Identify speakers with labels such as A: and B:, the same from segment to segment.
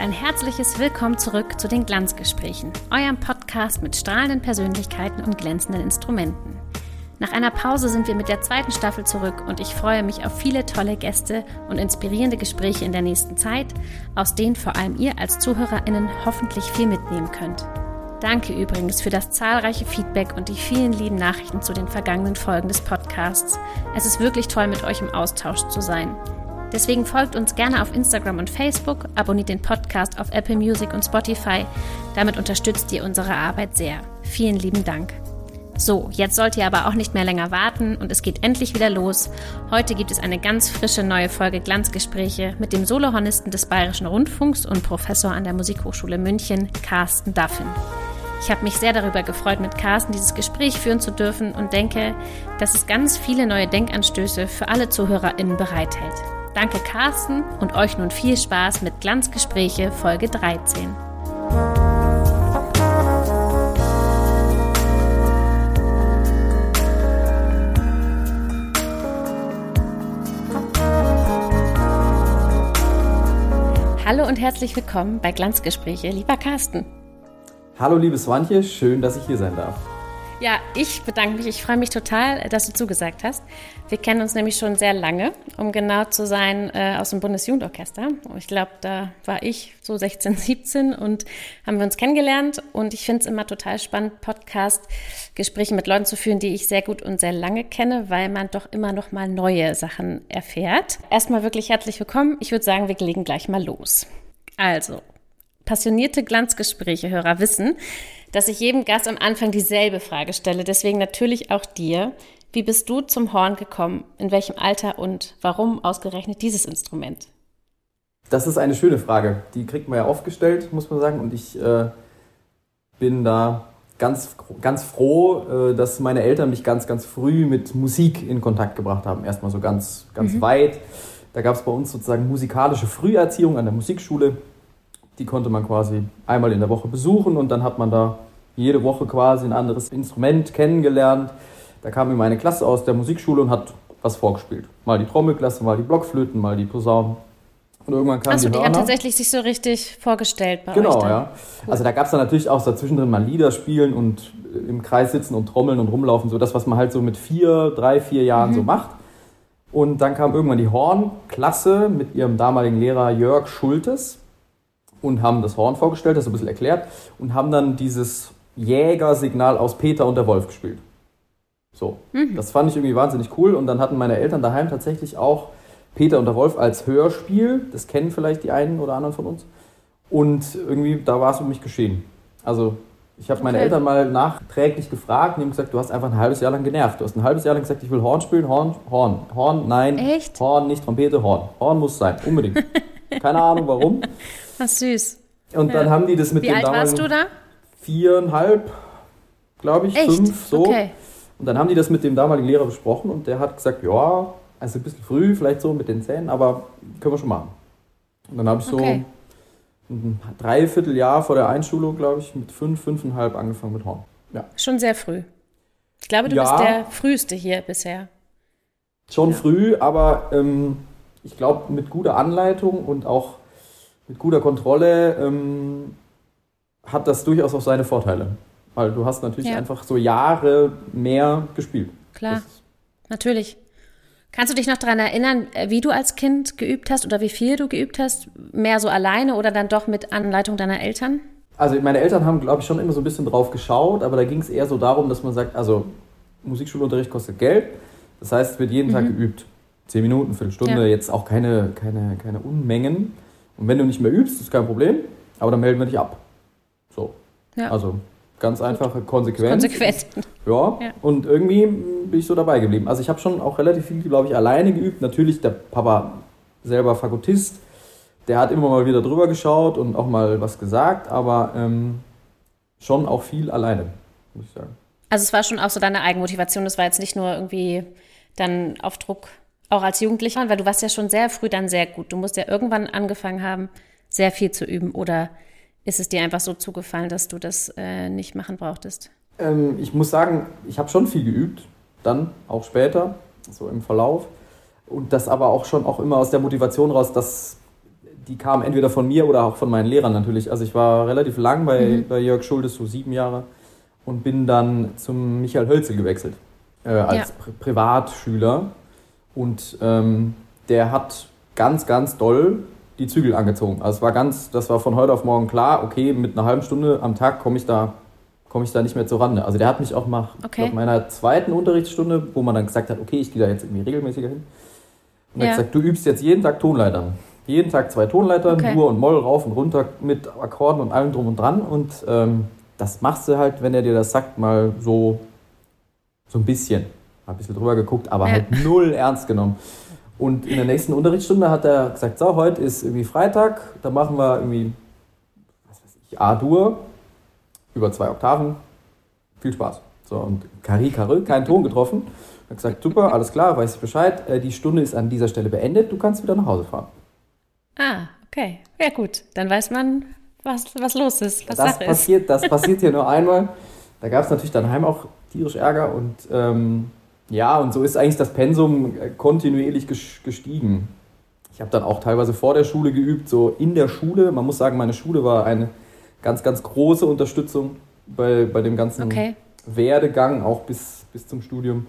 A: Ein herzliches Willkommen zurück zu den Glanzgesprächen, eurem Podcast mit strahlenden Persönlichkeiten und glänzenden Instrumenten. Nach einer Pause sind wir mit der zweiten Staffel zurück und ich freue mich auf viele tolle Gäste und inspirierende Gespräche in der nächsten Zeit, aus denen vor allem ihr als ZuhörerInnen hoffentlich viel mitnehmen könnt. Danke übrigens für das zahlreiche Feedback und die vielen lieben Nachrichten zu den vergangenen Folgen des Podcasts. Es ist wirklich toll, mit euch im Austausch zu sein. Deswegen folgt uns gerne auf Instagram und Facebook, abonniert den Podcast auf Apple Music und Spotify. Damit unterstützt ihr unsere Arbeit sehr. Vielen lieben Dank. So, jetzt sollt ihr aber auch nicht mehr länger warten und es geht endlich wieder los. Heute gibt es eine ganz frische neue Folge Glanzgespräche mit dem Solohornisten des Bayerischen Rundfunks und Professor an der Musikhochschule München, Carsten Duffin. Ich habe mich sehr darüber gefreut, mit Carsten dieses Gespräch führen zu dürfen und denke, dass es ganz viele neue Denkanstöße für alle ZuhörerInnen bereithält. Danke Carsten und euch nun viel Spaß mit Glanzgespräche Folge 13. Hallo und herzlich willkommen bei Glanzgespräche, lieber Carsten.
B: Hallo liebe Swantje, schön, dass ich hier sein darf.
A: Ja, ich bedanke mich. Ich freue mich total, dass du zugesagt hast. Wir kennen uns nämlich schon sehr lange, um genau zu sein, äh, aus dem Bundesjugendorchester. Ich glaube, da war ich so 16, 17 und haben wir uns kennengelernt. Und ich finde es immer total spannend, Podcast-Gespräche mit Leuten zu führen, die ich sehr gut und sehr lange kenne, weil man doch immer noch mal neue Sachen erfährt. Erstmal wirklich herzlich willkommen. Ich würde sagen, wir legen gleich mal los. Also, passionierte Glanzgespräche-Hörer wissen, dass ich jedem Gast am Anfang dieselbe Frage stelle. Deswegen natürlich auch dir. Wie bist du zum Horn gekommen? In welchem Alter und warum ausgerechnet dieses Instrument?
B: Das ist eine schöne Frage. Die kriegt man ja oft gestellt, muss man sagen. Und ich äh, bin da ganz, ganz froh, äh, dass meine Eltern mich ganz, ganz früh mit Musik in Kontakt gebracht haben. Erstmal so ganz, ganz mhm. weit. Da gab es bei uns sozusagen musikalische Früherziehung an der Musikschule. Die konnte man quasi einmal in der Woche besuchen und dann hat man da jede Woche quasi ein anderes Instrument kennengelernt. Da kam immer eine Klasse aus der Musikschule und hat was vorgespielt. Mal die Trommelklasse, mal die Blockflöten, mal die Posaunen.
A: Und irgendwann kam Achso, die, die hat tatsächlich sich so richtig vorgestellt
B: bei genau. Genau, ja. Cool. Also da gab es dann natürlich auch dazwischen drin mal Lieder spielen und im Kreis sitzen und trommeln und rumlaufen. So das, was man halt so mit vier, drei, vier Jahren mhm. so macht. Und dann kam irgendwann die Hornklasse mit ihrem damaligen Lehrer Jörg Schultes und haben das Horn vorgestellt, das ein bisschen erklärt und haben dann dieses Jägersignal aus Peter und der Wolf gespielt. So, mhm. das fand ich irgendwie wahnsinnig cool und dann hatten meine Eltern daheim tatsächlich auch Peter und der Wolf als Hörspiel, das kennen vielleicht die einen oder anderen von uns und irgendwie da war es um mich geschehen. Also ich habe meine okay. Eltern mal nachträglich gefragt und haben gesagt, du hast einfach ein halbes Jahr lang genervt. Du hast ein halbes Jahr lang gesagt, ich will Horn spielen, Horn, Horn, Horn, nein,
A: Echt?
B: Horn, nicht Trompete, Horn. Horn muss sein, unbedingt. Keine Ahnung warum.
A: Was süß.
B: Und dann haben die das mit
A: Wie dem alt warst du da?
B: Viereinhalb, glaube ich,
A: Echt?
B: fünf, so.
A: Okay.
B: Und dann haben die das mit dem damaligen Lehrer besprochen und der hat gesagt, ja, also ein bisschen früh, vielleicht so mit den Zähnen, aber können wir schon machen. Und dann habe ich so okay. ein Dreivierteljahr vor der Einschulung, glaube ich, mit fünf, fünfeinhalb angefangen mit Horn.
A: Ja. Schon sehr früh. Ich glaube, du ja, bist der früheste hier bisher.
B: Schon ja. früh, aber ähm, ich glaube, mit guter Anleitung und auch mit guter Kontrolle ähm, hat das durchaus auch seine Vorteile. Weil du hast natürlich ja. einfach so Jahre mehr gespielt.
A: Klar, natürlich. Kannst du dich noch daran erinnern, äh, wie du als Kind geübt hast oder wie viel du geübt hast? Mehr so alleine oder dann doch mit Anleitung deiner Eltern?
B: Also meine Eltern haben, glaube ich, schon immer so ein bisschen drauf geschaut, aber da ging es eher so darum, dass man sagt, also Musikschulunterricht kostet Geld. Das heißt, es wird jeden mhm. Tag geübt. Zehn Minuten, Viertelstunde, ja. jetzt auch keine, keine, keine Unmengen. Und wenn du nicht mehr übst, ist kein Problem, aber dann melden wir dich ab. So. Ja. Also ganz einfache Konsequenz.
A: Konsequent.
B: Ja. ja. Und irgendwie bin ich so dabei geblieben. Also ich habe schon auch relativ viel, glaube ich, alleine geübt. Natürlich der Papa selber Fagottist, der hat immer mal wieder drüber geschaut und auch mal was gesagt, aber ähm, schon auch viel alleine, muss ich sagen.
A: Also es war schon auch so deine Eigenmotivation, das war jetzt nicht nur irgendwie dann auf Druck auch als Jugendlicher, weil du warst ja schon sehr früh dann sehr gut. Du musst ja irgendwann angefangen haben, sehr viel zu üben. Oder ist es dir einfach so zugefallen, dass du das äh, nicht machen brauchtest?
B: Ähm, ich muss sagen, ich habe schon viel geübt, dann auch später, so im Verlauf. Und das aber auch schon auch immer aus der Motivation raus, dass die kamen entweder von mir oder auch von meinen Lehrern natürlich. Also ich war relativ lang bei, mhm. bei Jörg Schuldes, so sieben Jahre, und bin dann zum Michael Hölzel gewechselt äh, als ja. Pri Privatschüler. Und ähm, der hat ganz, ganz doll die Zügel angezogen. Also es war ganz, das war von heute auf morgen klar, okay, mit einer halben Stunde am Tag komme ich da komme ich da nicht mehr zur Rande. Also der hat mich auch mal okay. glaub, meiner zweiten Unterrichtsstunde, wo man dann gesagt hat, okay, ich gehe da jetzt irgendwie regelmäßiger hin. Und ja. er hat gesagt, du übst jetzt jeden Tag Tonleitern. Jeden Tag zwei Tonleitern, okay. Dur und Moll rauf und runter mit Akkorden und allem drum und dran. Und ähm, das machst du halt, wenn er dir das sagt, mal so, so ein bisschen. Ein bisschen drüber geguckt, aber ja. halt null ernst genommen. Und in der nächsten Unterrichtsstunde hat er gesagt, so, heute ist irgendwie Freitag, da machen wir irgendwie, was weiß ich, A-Dur über zwei Oktaven. Viel Spaß. So, und Kari Karö, keinen Ton getroffen. Hat gesagt, super, alles klar, weiß ich Bescheid. Äh, die Stunde ist an dieser Stelle beendet, du kannst wieder nach Hause fahren.
A: Ah, okay. Ja gut, dann weiß man, was, was los ist, was
B: das passiert, ist. Das passiert hier nur einmal. Da gab es natürlich dann heim auch tierisch Ärger und ähm, ja, und so ist eigentlich das Pensum äh, kontinuierlich gestiegen. Ich habe dann auch teilweise vor der Schule geübt, so in der Schule. Man muss sagen, meine Schule war eine ganz, ganz große Unterstützung bei, bei dem ganzen okay. Werdegang, auch bis, bis zum Studium.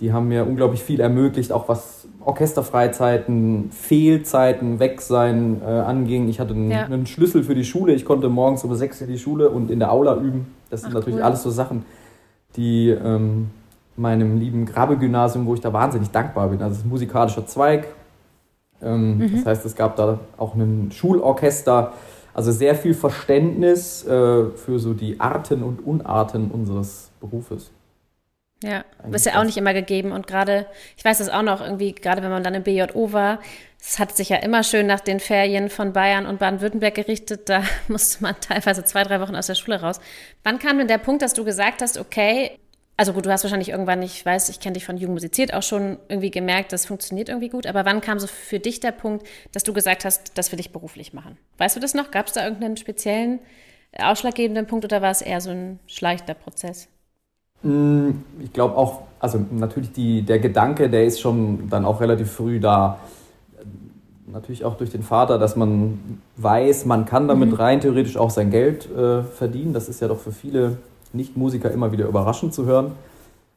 B: Die haben mir unglaublich viel ermöglicht, auch was Orchesterfreizeiten, Fehlzeiten, Wegsein äh, anging. Ich hatte einen, ja. einen, Schlüssel für die Schule. Ich konnte morgens um sechs in die Schule und in der Aula üben. Das sind Ach, natürlich cool. alles so Sachen, die ähm, meinem lieben Grabe-Gymnasium, wo ich da wahnsinnig dankbar bin. Also es ist ein musikalischer Zweig. Ähm, mhm. Das heißt, es gab da auch ein Schulorchester, also sehr viel Verständnis äh, für so die Arten und Unarten unseres Berufes.
A: Ja, das ist ja auch nicht immer gegeben. Und gerade, ich weiß das auch noch irgendwie, gerade wenn man dann im BJO war, es hat sich ja immer schön nach den Ferien von Bayern und Baden-Württemberg gerichtet. Da musste man teilweise zwei, drei Wochen aus der Schule raus. Wann kam denn der Punkt, dass du gesagt hast, okay, also gut, du hast wahrscheinlich irgendwann, ich weiß, ich kenne dich von Jugend musiziert, auch schon irgendwie gemerkt, das funktioniert irgendwie gut. Aber wann kam so für dich der Punkt, dass du gesagt hast, das will ich beruflich machen? Weißt du das noch? Gab es da irgendeinen speziellen äh, ausschlaggebenden Punkt oder war es eher so ein schleichender Prozess?
B: Mm, ich glaube auch, also natürlich die, der Gedanke, der ist schon dann auch relativ früh da. Natürlich auch durch den Vater, dass man weiß, man kann damit mhm. rein theoretisch auch sein Geld äh, verdienen. Das ist ja doch für viele nicht-Musiker immer wieder überraschend zu hören.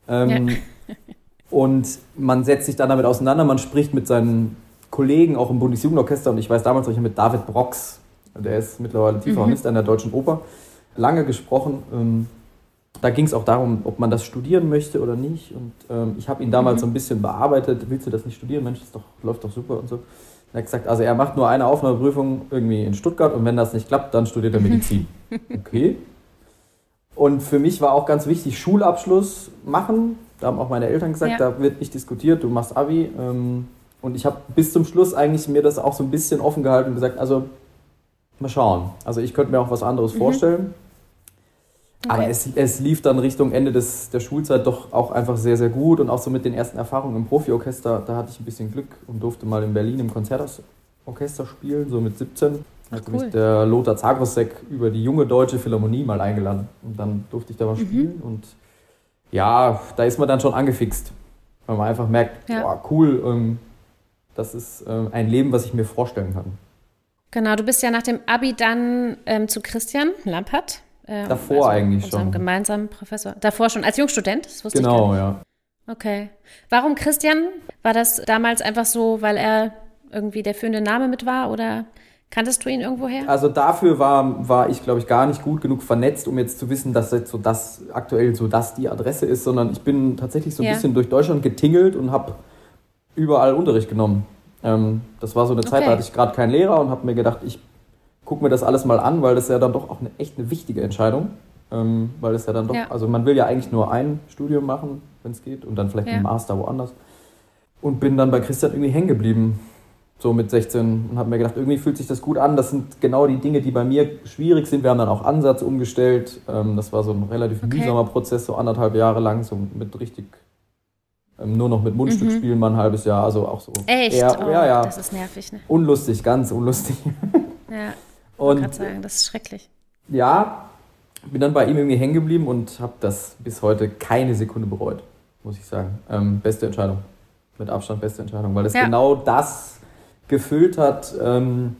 B: Ähm, ja. und man setzt sich dann damit auseinander, man spricht mit seinen Kollegen, auch im Bundesjugendorchester, und ich weiß damals noch mit David Brox, der ist mittlerweile Tieferhornist mhm. an der Deutschen Oper, lange gesprochen. Ähm, da ging es auch darum, ob man das studieren möchte oder nicht. Und ähm, ich habe ihn damals mhm. so ein bisschen bearbeitet. Willst du das nicht studieren? Mensch, das doch, läuft doch super und so. Er hat gesagt, also er macht nur eine Aufnahmeprüfung irgendwie in Stuttgart und wenn das nicht klappt, dann studiert er Medizin. Okay, und für mich war auch ganz wichtig, Schulabschluss machen. Da haben auch meine Eltern gesagt, ja. da wird nicht diskutiert, du machst Abi. Ähm, und ich habe bis zum Schluss eigentlich mir das auch so ein bisschen offen gehalten und gesagt, also mal schauen. Also ich könnte mir auch was anderes mhm. vorstellen. Okay. Aber es, es lief dann Richtung Ende des, der Schulzeit doch auch einfach sehr, sehr gut. Und auch so mit den ersten Erfahrungen im Profiorchester, da hatte ich ein bisschen Glück und durfte mal in Berlin im Konzertorchester spielen, so mit 17. Ach, hat cool. mich der Lothar Zagrosek über die junge deutsche Philharmonie mal eingeladen. Und dann durfte ich da mal mhm. spielen. Und ja, da ist man dann schon angefixt. Weil man einfach merkt, ja. boah, cool, ähm, das ist ähm, ein Leben, was ich mir vorstellen kann.
A: Genau, du bist ja nach dem Abi dann ähm, zu Christian Lampert.
B: Ähm, Davor also eigentlich schon.
A: gemeinsamen Professor. Davor schon, als Jungstudent, das
B: wusste genau, ich Genau, ja.
A: Okay. Warum Christian? War das damals einfach so, weil er irgendwie der führende Name mit war oder Kanntest du ihn irgendwoher?
B: Also dafür war, war ich, glaube ich, gar nicht gut genug vernetzt, um jetzt zu wissen, dass jetzt so das aktuell so das die Adresse ist, sondern ich bin tatsächlich so ein ja. bisschen durch Deutschland getingelt und habe überall Unterricht genommen. Ähm, das war so eine okay. Zeit, da hatte ich gerade keinen Lehrer und habe mir gedacht, ich gucke mir das alles mal an, weil das ja dann doch auch eine echt eine wichtige Entscheidung, ähm, weil das ja dann doch, ja. also man will ja eigentlich nur ein Studium machen, wenn es geht, und dann vielleicht ja. einen Master woanders. Und bin dann bei Christian irgendwie hängen geblieben so mit 16 und habe mir gedacht, irgendwie fühlt sich das gut an. Das sind genau die Dinge, die bei mir schwierig sind. Wir haben dann auch Ansatz umgestellt. Ähm, das war so ein relativ okay. mühsamer Prozess, so anderthalb Jahre lang, so mit richtig ähm, nur noch mit Mundstück mhm. spielen, mal ein halbes Jahr, also auch so.
A: Echt? Eher, oh, ja, ja. Das ist nervig, ne?
B: Unlustig, ganz unlustig.
A: Ja. Und ich sagen, das ist schrecklich.
B: Ja, bin dann bei ihm irgendwie hängen geblieben und habe das bis heute keine Sekunde bereut, muss ich sagen. Ähm, beste Entscheidung. Mit Abstand beste Entscheidung, weil es ja. genau das gefüllt hat, ähm,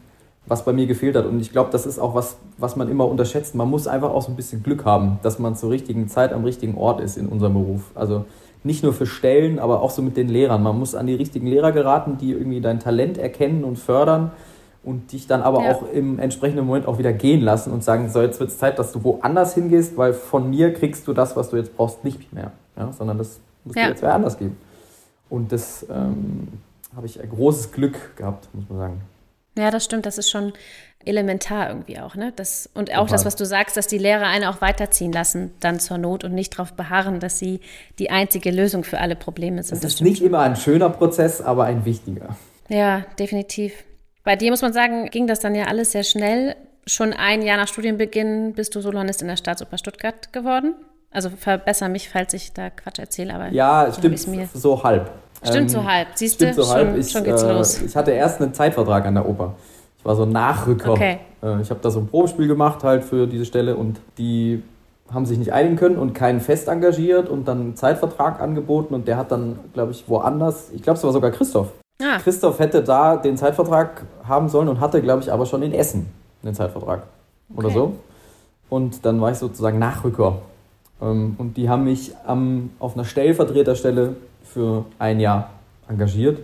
B: was bei mir gefehlt hat. Und ich glaube, das ist auch was, was man immer unterschätzt. Man muss einfach auch so ein bisschen Glück haben, dass man zur richtigen Zeit am richtigen Ort ist in unserem Beruf. Also nicht nur für Stellen, aber auch so mit den Lehrern. Man muss an die richtigen Lehrer geraten, die irgendwie dein Talent erkennen und fördern und dich dann aber ja. auch im entsprechenden Moment auch wieder gehen lassen und sagen, so jetzt wird es Zeit, dass du woanders hingehst, weil von mir kriegst du das, was du jetzt brauchst, nicht mehr. Ja? Sondern das muss ja. dir jetzt wer anders geben. Und das ähm, habe ich ein großes Glück gehabt, muss man sagen.
A: Ja, das stimmt. Das ist schon elementar irgendwie auch, ne? Das, und auch Total. das, was du sagst, dass die Lehrer eine auch weiterziehen lassen, dann zur Not und nicht darauf beharren, dass sie die einzige Lösung für alle Probleme sind.
B: Das, das ist nicht immer ein schöner Prozess, aber ein wichtiger.
A: Ja, definitiv. Bei dir muss man sagen, ging das dann ja alles sehr schnell. Schon ein Jahr nach Studienbeginn bist du Soloist in der Staatsoper Stuttgart geworden. Also verbessere mich, falls ich da Quatsch erzähle, aber
B: ja, stimmt mir. so halb.
A: Stimmt ähm, so halb. Siehst du, so schon, ich, schon geht's äh, los.
B: Ich hatte erst einen Zeitvertrag an der Oper. Ich war so ein Nachrücker. Okay. Äh, ich habe da so ein Probespiel gemacht halt für diese Stelle und die haben sich nicht einigen können und keinen fest engagiert und dann einen Zeitvertrag angeboten und der hat dann, glaube ich, woanders, ich glaube, es war sogar Christoph. Ah. Christoph hätte da den Zeitvertrag haben sollen und hatte, glaube ich, aber schon in Essen den Zeitvertrag okay. oder so. Und dann war ich sozusagen Nachrücker. Ähm, und die haben mich am, auf einer Stellvertreterstelle für ein Jahr engagiert.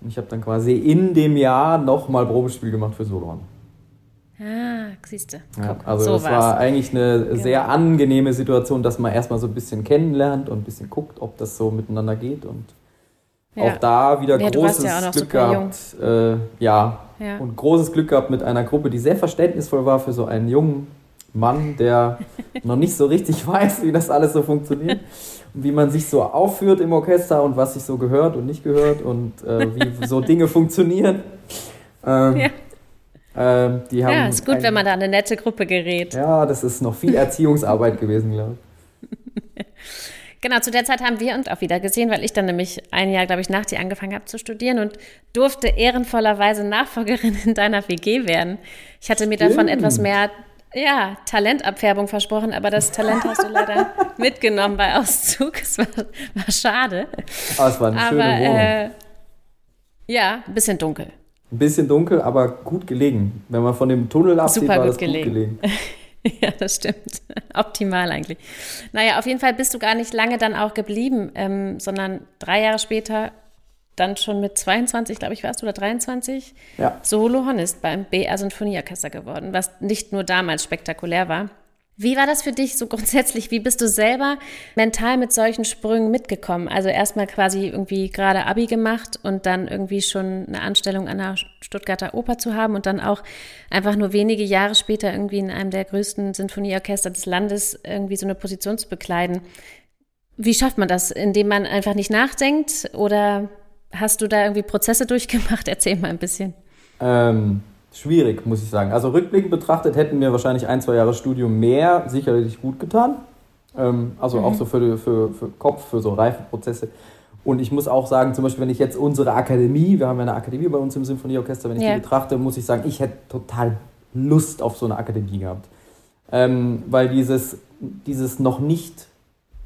B: Und ich habe dann quasi in dem Jahr nochmal Probespiel gemacht für Solon.
A: Ah, siehst du.
B: Ja, also so das war eigentlich eine genau. sehr angenehme Situation, dass man erstmal so ein bisschen kennenlernt und ein bisschen guckt, ob das so miteinander geht. Und ja. auch da wieder ja, großes Glück gehabt. Äh, ja. und großes Glück gehabt mit einer Gruppe, die sehr verständnisvoll war für so einen jungen Mann, der noch nicht so richtig weiß, wie das alles so funktioniert und wie man sich so aufführt im Orchester und was sich so gehört und nicht gehört und äh, wie so Dinge funktionieren. Ähm, ja. Ähm, die haben
A: ja, ist gut, wenn man da eine nette Gruppe gerät.
B: Ja, das ist noch viel Erziehungsarbeit gewesen, glaube ich.
A: Genau, zu der Zeit haben wir uns auch wieder gesehen, weil ich dann nämlich ein Jahr, glaube ich, nach dir angefangen habe zu studieren und durfte ehrenvollerweise Nachfolgerin in deiner WG werden. Ich hatte mir Stimmt. davon etwas mehr ja, Talentabfärbung versprochen, aber das Talent hast du leider mitgenommen bei Auszug. Es war, war schade.
B: Aber es war eine aber, schöne Wohnung. Äh,
A: ja, ein bisschen dunkel.
B: Ein bisschen dunkel, aber gut gelegen. Wenn man von dem Tunnel absieht, Super war gut das gelegen. gut gelegen.
A: ja, das stimmt. Optimal eigentlich. Naja, auf jeden Fall bist du gar nicht lange dann auch geblieben, ähm, sondern drei Jahre später dann schon mit 22, glaube ich, warst du, oder 23, ja. Solohornist beim BR Sinfonieorchester geworden, was nicht nur damals spektakulär war. Wie war das für dich so grundsätzlich? Wie bist du selber mental mit solchen Sprüngen mitgekommen? Also erstmal quasi irgendwie gerade Abi gemacht und dann irgendwie schon eine Anstellung an der Stuttgarter Oper zu haben und dann auch einfach nur wenige Jahre später irgendwie in einem der größten Sinfonieorchester des Landes irgendwie so eine Position zu bekleiden. Wie schafft man das? Indem man einfach nicht nachdenkt oder Hast du da irgendwie Prozesse durchgemacht? Erzähl mal ein bisschen.
B: Ähm, schwierig, muss ich sagen. Also rückblickend betrachtet hätten mir wahrscheinlich ein, zwei Jahre Studium mehr sicherlich gut getan. Ähm, also mhm. auch so für, für, für Kopf, für so Reifeprozesse. Und ich muss auch sagen, zum Beispiel, wenn ich jetzt unsere Akademie, wir haben ja eine Akademie bei uns im Symphonieorchester, wenn ich yeah. die betrachte, muss ich sagen, ich hätte total Lust auf so eine Akademie gehabt. Ähm, weil dieses, dieses noch nicht,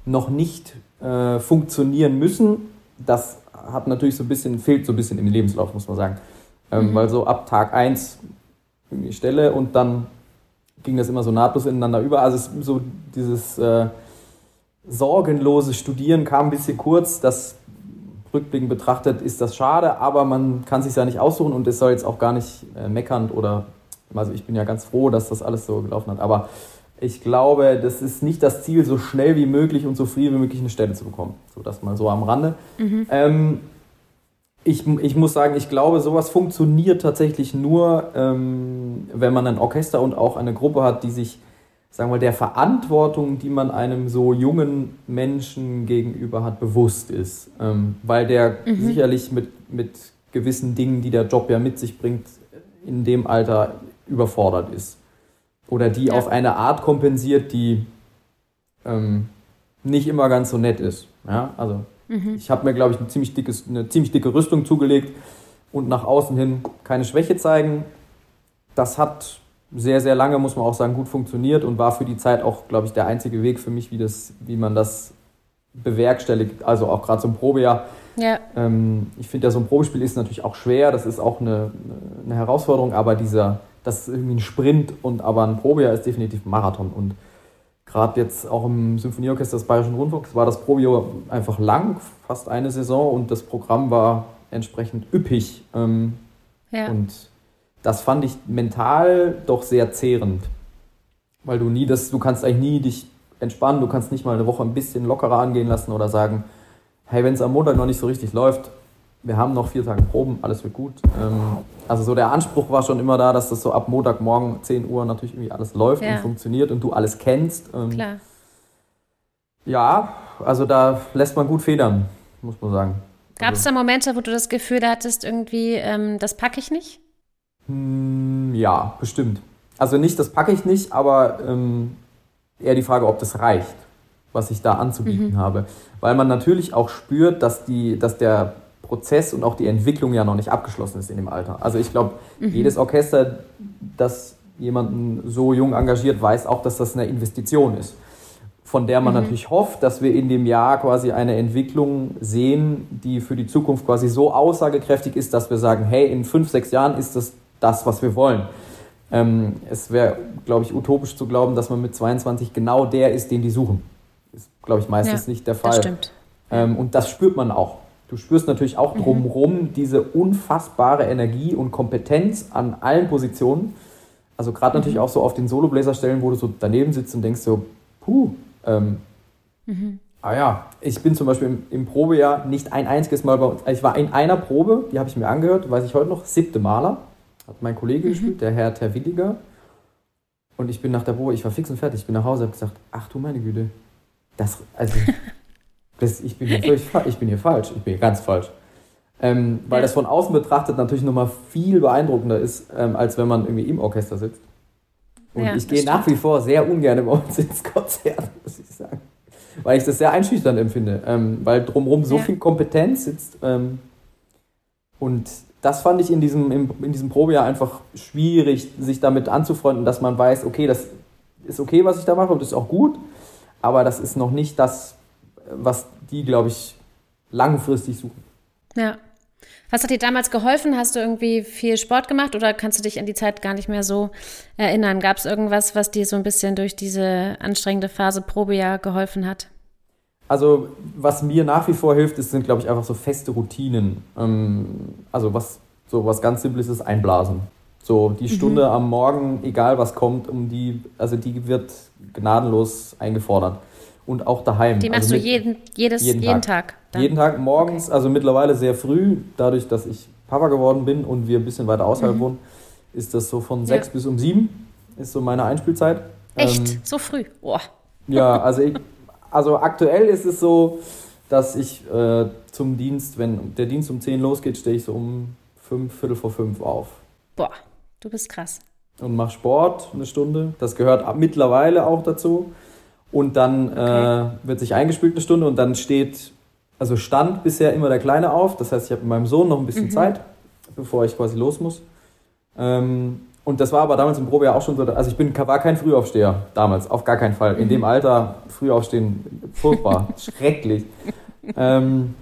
B: noch nicht äh, funktionieren müssen, das hat natürlich so ein bisschen, fehlt so ein bisschen im Lebenslauf, muss man sagen. Ähm, mhm. Weil so ab Tag 1 die Stelle und dann ging das immer so nahtlos ineinander über. Also so dieses äh, sorgenlose Studieren kam ein bisschen kurz. Das rückblickend betrachtet ist das schade, aber man kann sich ja nicht aussuchen und es soll jetzt auch gar nicht äh, meckernd oder also ich bin ja ganz froh, dass das alles so gelaufen hat. Aber ich glaube, das ist nicht das Ziel, so schnell wie möglich und so früh wie möglich eine Stelle zu bekommen. So, das mal so am Rande. Mhm. Ähm, ich, ich muss sagen, ich glaube, sowas funktioniert tatsächlich nur, ähm, wenn man ein Orchester und auch eine Gruppe hat, die sich, sagen wir mal, der Verantwortung, die man einem so jungen Menschen gegenüber hat, bewusst ist. Ähm, weil der mhm. sicherlich mit, mit gewissen Dingen, die der Job ja mit sich bringt, in dem Alter überfordert ist oder die ja. auf eine Art kompensiert, die ähm, nicht immer ganz so nett ist. Ja, also mhm. ich habe mir, glaube ich, ein ziemlich dickes, eine ziemlich dicke Rüstung zugelegt und nach außen hin keine Schwäche zeigen. Das hat sehr, sehr lange, muss man auch sagen, gut funktioniert und war für die Zeit auch, glaube ich, der einzige Weg für mich, wie, das, wie man das bewerkstelligt. Also auch gerade zum Probejahr. Ja. Ähm, ich finde ja, so ein Probespiel ist natürlich auch schwer, das ist auch eine, eine Herausforderung, aber dieser, das ist irgendwie ein Sprint und aber ein Probejahr ist definitiv ein Marathon. Und gerade jetzt auch im Symphonieorchester des Bayerischen Rundfunks war das Probejahr einfach lang, fast eine Saison und das Programm war entsprechend üppig. Ähm, ja. Und das fand ich mental doch sehr zehrend. Weil du nie das, du kannst eigentlich nie dich entspannen, du kannst nicht mal eine Woche ein bisschen lockerer angehen lassen oder sagen, hey, wenn es am Montag noch nicht so richtig läuft, wir haben noch vier Tage Proben, alles wird gut. Ähm, also so der Anspruch war schon immer da, dass das so ab Montagmorgen 10 Uhr natürlich irgendwie alles läuft ja. und funktioniert und du alles kennst. Ähm, Klar. Ja, also da lässt man gut federn, muss man sagen.
A: Gab es also, da Momente, wo du das Gefühl hattest, irgendwie, ähm, das packe ich nicht?
B: Hm, ja, bestimmt. Also nicht, das packe ich nicht, aber ähm, eher die Frage, ob das reicht, was ich da anzubieten mhm. habe. Weil man natürlich auch spürt, dass, die, dass der Prozess und auch die Entwicklung ja noch nicht abgeschlossen ist in dem Alter. Also ich glaube, mhm. jedes Orchester, das jemanden so jung engagiert, weiß auch, dass das eine Investition ist. Von der man mhm. natürlich hofft, dass wir in dem Jahr quasi eine Entwicklung sehen, die für die Zukunft quasi so aussagekräftig ist, dass wir sagen, hey, in fünf, sechs Jahren ist das das, was wir wollen. Ähm, es wäre, glaube ich, utopisch zu glauben, dass man mit 22 genau der ist, den die suchen. Ist, glaube ich, meistens ja, nicht der Fall. Das
A: stimmt.
B: Ähm, und das spürt man auch. Du spürst natürlich auch drumherum mhm. diese unfassbare Energie und Kompetenz an allen Positionen. Also gerade mhm. natürlich auch so auf den Solobläserstellen, wo du so daneben sitzt und denkst so, puh, ähm, mhm. ah ja, ich bin zum Beispiel im, im, Probejahr nicht ein einziges Mal bei uns, ich war in einer Probe, die habe ich mir angehört, weiß ich heute noch, siebte Maler, hat mein Kollege mhm. gespielt, der Herr Terwilliger. Und ich bin nach der Probe, ich war fix und fertig, ich bin nach Hause, habe gesagt, ach du meine Güte, das, also Das, ich, bin hier völlig, ich bin hier falsch, ich bin hier ganz falsch. Ähm, weil ja. das von außen betrachtet natürlich nochmal viel beeindruckender ist, ähm, als wenn man irgendwie im Orchester sitzt. Und ja, ich gehe nach wie vor sehr ungern bei uns ins Konzert, muss ich sagen. Weil ich das sehr einschüchternd empfinde. Ähm, weil drumherum so ja. viel Kompetenz sitzt. Ähm, und das fand ich in diesem, in diesem Probejahr einfach schwierig, sich damit anzufreunden, dass man weiß, okay, das ist okay, was ich da mache und das ist auch gut, aber das ist noch nicht das, was die, glaube ich, langfristig suchen.
A: Ja. Was hat dir damals geholfen? Hast du irgendwie viel Sport gemacht oder kannst du dich an die Zeit gar nicht mehr so erinnern? Gab es irgendwas, was dir so ein bisschen durch diese anstrengende Phase Probejahr geholfen hat?
B: Also, was mir nach wie vor hilft, ist, sind, glaube ich, einfach so feste Routinen. Ähm, also, was so was ganz Simples ist, einblasen. So, die mhm. Stunde am Morgen, egal was kommt, um die, also die wird gnadenlos eingefordert und auch daheim.
A: Die machst also du jeden, jedes, jeden, jeden Tag?
B: Tag jeden Tag morgens, okay. also mittlerweile sehr früh, dadurch, dass ich Papa geworden bin und wir ein bisschen weiter außerhalb mhm. wohnen, ist das so von ja. sechs bis um sieben, ist so meine Einspielzeit.
A: Echt? Ähm, so früh? Oh.
B: Ja, also, ich, also aktuell ist es so, dass ich äh, zum Dienst, wenn der Dienst um zehn losgeht, stehe ich so um fünf, Viertel vor fünf auf.
A: Boah, du bist krass.
B: Und mache Sport eine Stunde. Das gehört mittlerweile auch dazu. Und dann okay. äh, wird sich eingespielt eine Stunde und dann steht, also stand bisher immer der Kleine auf. Das heißt, ich habe mit meinem Sohn noch ein bisschen mhm. Zeit, bevor ich quasi los muss. Ähm, und das war aber damals im Probejahr auch schon so, also ich bin, war kein Frühaufsteher damals, auf gar keinen Fall. In mhm. dem Alter Frühaufstehen, furchtbar, schrecklich. Ähm,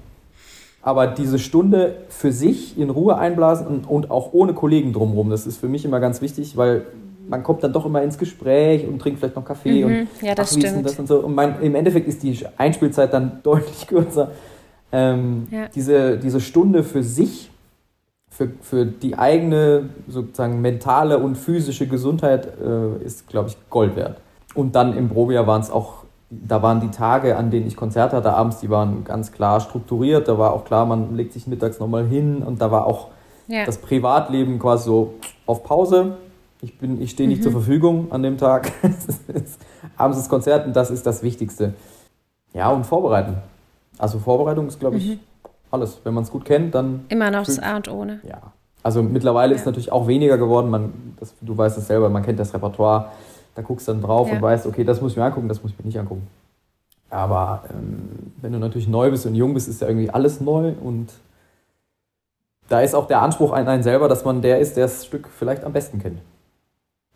B: aber diese Stunde für sich in Ruhe einblasen und, und, auch ohne Kollegen drumherum, das ist für mich immer ganz wichtig, weil man kommt dann doch immer ins Gespräch und trinkt vielleicht noch Kaffee mhm, und
A: ja, das ach, stimmt.
B: das und so. Und mein, im Endeffekt ist die Einspielzeit dann deutlich kürzer. Ähm, ja. diese, diese Stunde für sich, für, für die eigene sozusagen mentale und physische Gesundheit äh, ist, glaube ich, Gold wert. Und dann im Probejahr waren es auch, da waren die Tage, an denen ich Konzerte hatte, abends, die waren ganz klar strukturiert. Da war auch klar, man legt sich mittags nochmal hin und da war auch ja. das Privatleben quasi so auf Pause ich, ich stehe nicht mhm. zur Verfügung an dem Tag. Abends das Konzert und das ist das Wichtigste. Ja, und vorbereiten. Also Vorbereitung ist, glaube ich, mhm. alles. Wenn man es gut kennt, dann.
A: Immer noch das A und O, ne?
B: Ja. Also mittlerweile ja. ist natürlich auch weniger geworden. Man, das, du weißt es selber, man kennt das Repertoire. Da guckst du dann drauf ja. und weißt, okay, das muss ich mir angucken, das muss ich mir nicht angucken. Aber ähm, wenn du natürlich neu bist und jung bist, ist ja irgendwie alles neu und da ist auch der Anspruch an einen selber, dass man der ist, der das Stück vielleicht am besten kennt.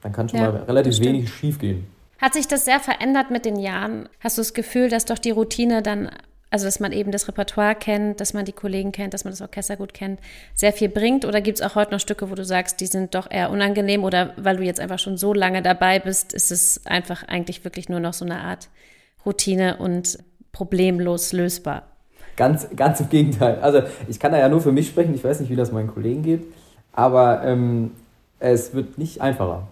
B: Dann kann schon ja, mal relativ wenig schief gehen.
A: Hat sich das sehr verändert mit den Jahren? Hast du das Gefühl, dass doch die Routine dann also dass man eben das Repertoire kennt, dass man die Kollegen kennt, dass man das Orchester gut kennt, sehr viel bringt? Oder gibt es auch heute noch Stücke, wo du sagst, die sind doch eher unangenehm? Oder weil du jetzt einfach schon so lange dabei bist, ist es einfach eigentlich wirklich nur noch so eine Art Routine und problemlos lösbar?
B: Ganz, ganz im Gegenteil. Also ich kann da ja nur für mich sprechen, ich weiß nicht, wie das meinen Kollegen geht, aber ähm, es wird nicht einfacher.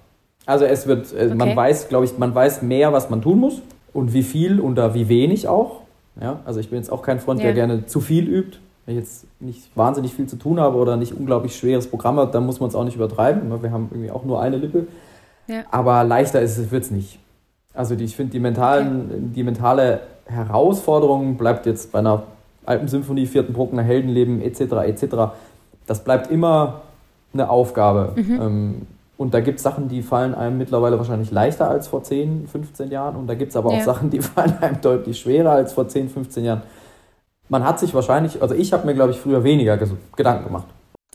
B: Also es wird, äh, okay. man weiß, glaube ich, man weiß mehr, was man tun muss und wie viel und da wie wenig auch. Ja, also ich bin jetzt auch kein Freund, ja. der gerne zu viel übt. Wenn ich jetzt nicht wahnsinnig viel zu tun habe oder nicht unglaublich schweres Programm habe, dann muss man es auch nicht übertreiben. Wir haben irgendwie auch nur eine Lippe. Ja. Aber leichter wird es nicht. Also die, ich finde, die, mentalen, okay. die mentale Herausforderung bleibt jetzt bei einer Alpensymphonie, vierten Bruckner Heldenleben etc. etc. Das bleibt immer eine Aufgabe. Mhm. Ähm, und da gibt es Sachen, die fallen einem mittlerweile wahrscheinlich leichter als vor 10, 15 Jahren. Und da gibt es aber auch ja. Sachen, die fallen einem deutlich schwerer als vor 10, 15 Jahren. Man hat sich wahrscheinlich, also ich habe mir, glaube ich, früher weniger Gedanken gemacht.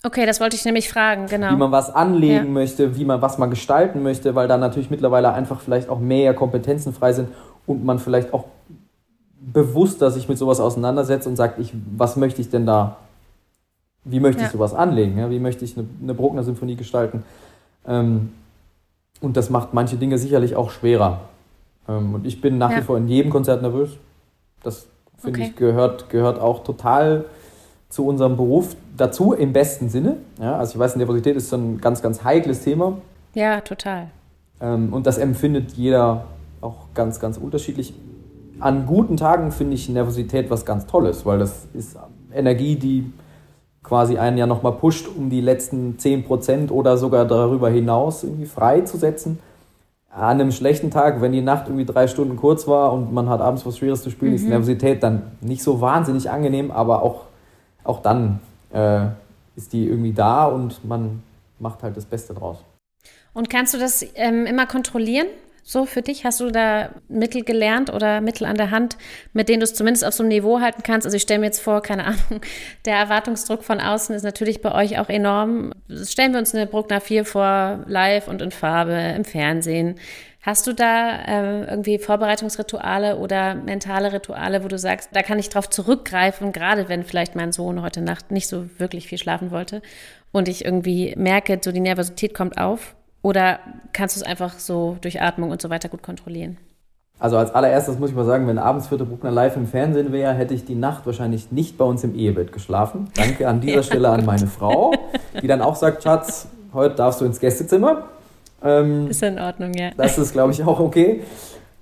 A: Okay, das wollte ich nämlich fragen, genau.
B: Wie man was anlegen ja. möchte, wie man was man gestalten möchte, weil da natürlich mittlerweile einfach vielleicht auch mehr Kompetenzen frei sind und man vielleicht auch bewusster sich mit sowas auseinandersetzt und sagt, ich, was möchte ich denn da, wie möchte ja. ich sowas anlegen, ja? wie möchte ich eine, eine Bruckner Symphonie gestalten. Ähm, und das macht manche Dinge sicherlich auch schwerer. Ähm, und ich bin nach ja. wie vor in jedem Konzert nervös. Das finde okay. ich gehört, gehört auch total zu unserem Beruf dazu, im besten Sinne. Ja, also ich weiß, Nervosität ist so ein ganz, ganz heikles Thema.
A: Ja, total.
B: Ähm, und das empfindet jeder auch ganz, ganz unterschiedlich. An guten Tagen finde ich Nervosität was ganz Tolles, weil das ist Energie, die quasi einen ja nochmal pusht, um die letzten 10% oder sogar darüber hinaus irgendwie freizusetzen. An einem schlechten Tag, wenn die Nacht irgendwie drei Stunden kurz war und man hat abends was Schweres zu spielen, mhm. ist Nervosität dann nicht so wahnsinnig angenehm, aber auch, auch dann äh, ist die irgendwie da und man macht halt das Beste draus.
A: Und kannst du das ähm, immer kontrollieren? So für dich? Hast du da Mittel gelernt oder Mittel an der Hand, mit denen du es zumindest auf so einem Niveau halten kannst? Also ich stelle mir jetzt vor, keine Ahnung, der Erwartungsdruck von außen ist natürlich bei euch auch enorm. Stellen wir uns eine Bruckner 4 vor, live und in Farbe, im Fernsehen. Hast du da äh, irgendwie Vorbereitungsrituale oder mentale Rituale, wo du sagst, da kann ich drauf zurückgreifen, gerade wenn vielleicht mein Sohn heute Nacht nicht so wirklich viel schlafen wollte und ich irgendwie merke, so die Nervosität kommt auf? Oder kannst du es einfach so durch Atmung und so weiter gut kontrollieren?
B: Also als allererstes muss ich mal sagen, wenn abends Vierte Bruckner live im Fernsehen wäre, hätte ich die Nacht wahrscheinlich nicht bei uns im Ehebett geschlafen. Danke an dieser Stelle an meine Frau, die dann auch sagt, Schatz, heute darfst du ins Gästezimmer.
A: Ähm, ist in Ordnung, ja.
B: Das ist, glaube ich, auch okay.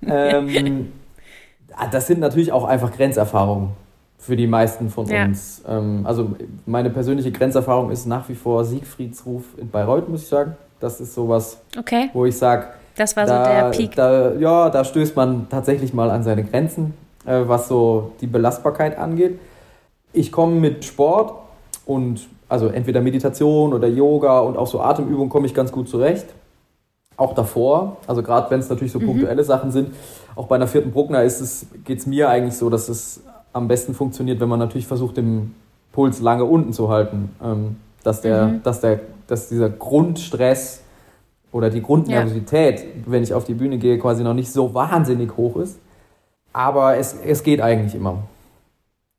B: Ähm, das sind natürlich auch einfach Grenzerfahrungen für die meisten von ja. uns. Ähm, also meine persönliche Grenzerfahrung ist nach wie vor Siegfriedsruf in Bayreuth, muss ich sagen. Das ist sowas, okay. wo ich sage,
A: das war da, so der Peak.
B: Da, ja, da stößt man tatsächlich mal an seine Grenzen, äh, was so die Belastbarkeit angeht. Ich komme mit Sport und also entweder Meditation oder Yoga und auch so Atemübungen komme ich ganz gut zurecht. Auch davor, also gerade wenn es natürlich so mhm. punktuelle Sachen sind, auch bei einer vierten Bruckner geht es mir eigentlich so, dass es am besten funktioniert, wenn man natürlich versucht, den Puls lange unten zu halten. Ähm, dass, der, mhm. dass, der, dass dieser Grundstress oder die Grundnervosität, ja. wenn ich auf die Bühne gehe, quasi noch nicht so wahnsinnig hoch ist. Aber es, es geht eigentlich immer.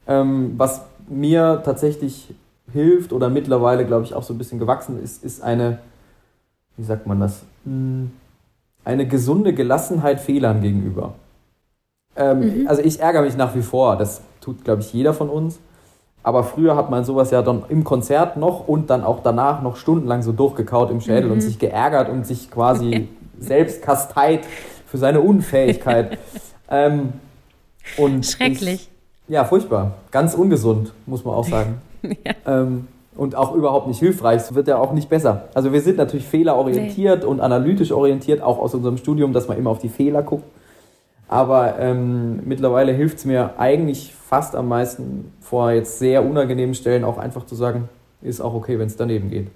B: Ähm, was mir tatsächlich hilft oder mittlerweile, glaube ich, auch so ein bisschen gewachsen ist, ist eine, wie sagt man das, hm, eine gesunde Gelassenheit Fehlern gegenüber. Ähm, mhm. Also ich ärgere mich nach wie vor, das tut, glaube ich, jeder von uns. Aber früher hat man sowas ja dann im Konzert noch und dann auch danach noch stundenlang so durchgekaut im Schädel mhm. und sich geärgert und sich quasi selbst kasteit für seine Unfähigkeit. ähm, und
A: Schrecklich.
B: Ich, ja, furchtbar. Ganz ungesund, muss man auch sagen. ja. ähm, und auch überhaupt nicht hilfreich. Es wird ja auch nicht besser. Also wir sind natürlich fehlerorientiert nee. und analytisch orientiert, auch aus unserem Studium, dass man immer auf die Fehler guckt. Aber ähm, mittlerweile hilft es mir eigentlich fast am meisten vor jetzt sehr unangenehmen Stellen auch einfach zu sagen, ist auch okay, wenn es daneben geht.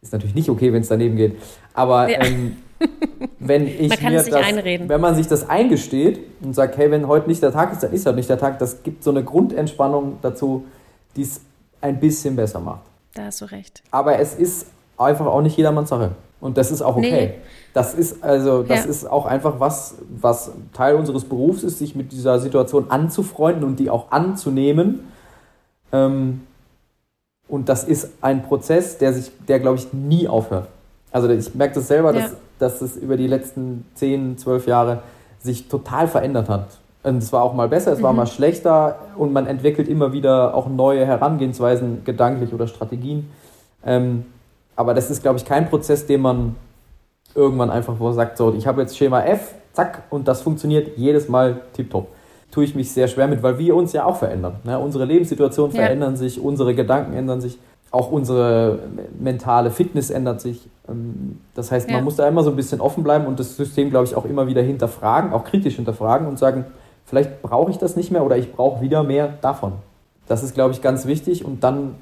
B: Ist natürlich nicht okay, wenn es daneben geht. Aber ja. ähm, wenn ich mir das, einreden. wenn man sich das eingesteht und sagt, hey, wenn heute nicht der Tag ist, dann ist heute nicht der Tag, das gibt so eine Grundentspannung dazu, die es ein bisschen besser macht.
A: Da hast du recht.
B: Aber es ist einfach auch nicht jedermanns Sache. Und das ist auch okay. Nee. Das ist also, das ja. ist auch einfach was, was Teil unseres Berufs ist, sich mit dieser Situation anzufreunden und die auch anzunehmen. Ähm, und das ist ein Prozess, der sich, der glaube ich nie aufhört. Also ich merke das selber, ja. dass, dass es über die letzten 10, 12 Jahre sich total verändert hat. Und es war auch mal besser, es mhm. war mal schlechter und man entwickelt immer wieder auch neue Herangehensweisen, gedanklich oder Strategien. Ähm, aber das ist, glaube ich, kein Prozess, den man irgendwann einfach wo sagt, so, ich habe jetzt Schema F, zack, und das funktioniert jedes Mal tiptop. Tue ich mich sehr schwer mit, weil wir uns ja auch verändern. Ne? Unsere Lebenssituationen ja. verändern sich, unsere Gedanken ändern sich, auch unsere mentale Fitness ändert sich. Ähm, das heißt, man ja. muss da immer so ein bisschen offen bleiben und das System, glaube ich, auch immer wieder hinterfragen, auch kritisch hinterfragen und sagen, vielleicht brauche ich das nicht mehr oder ich brauche wieder mehr davon. Das ist, glaube ich, ganz wichtig und dann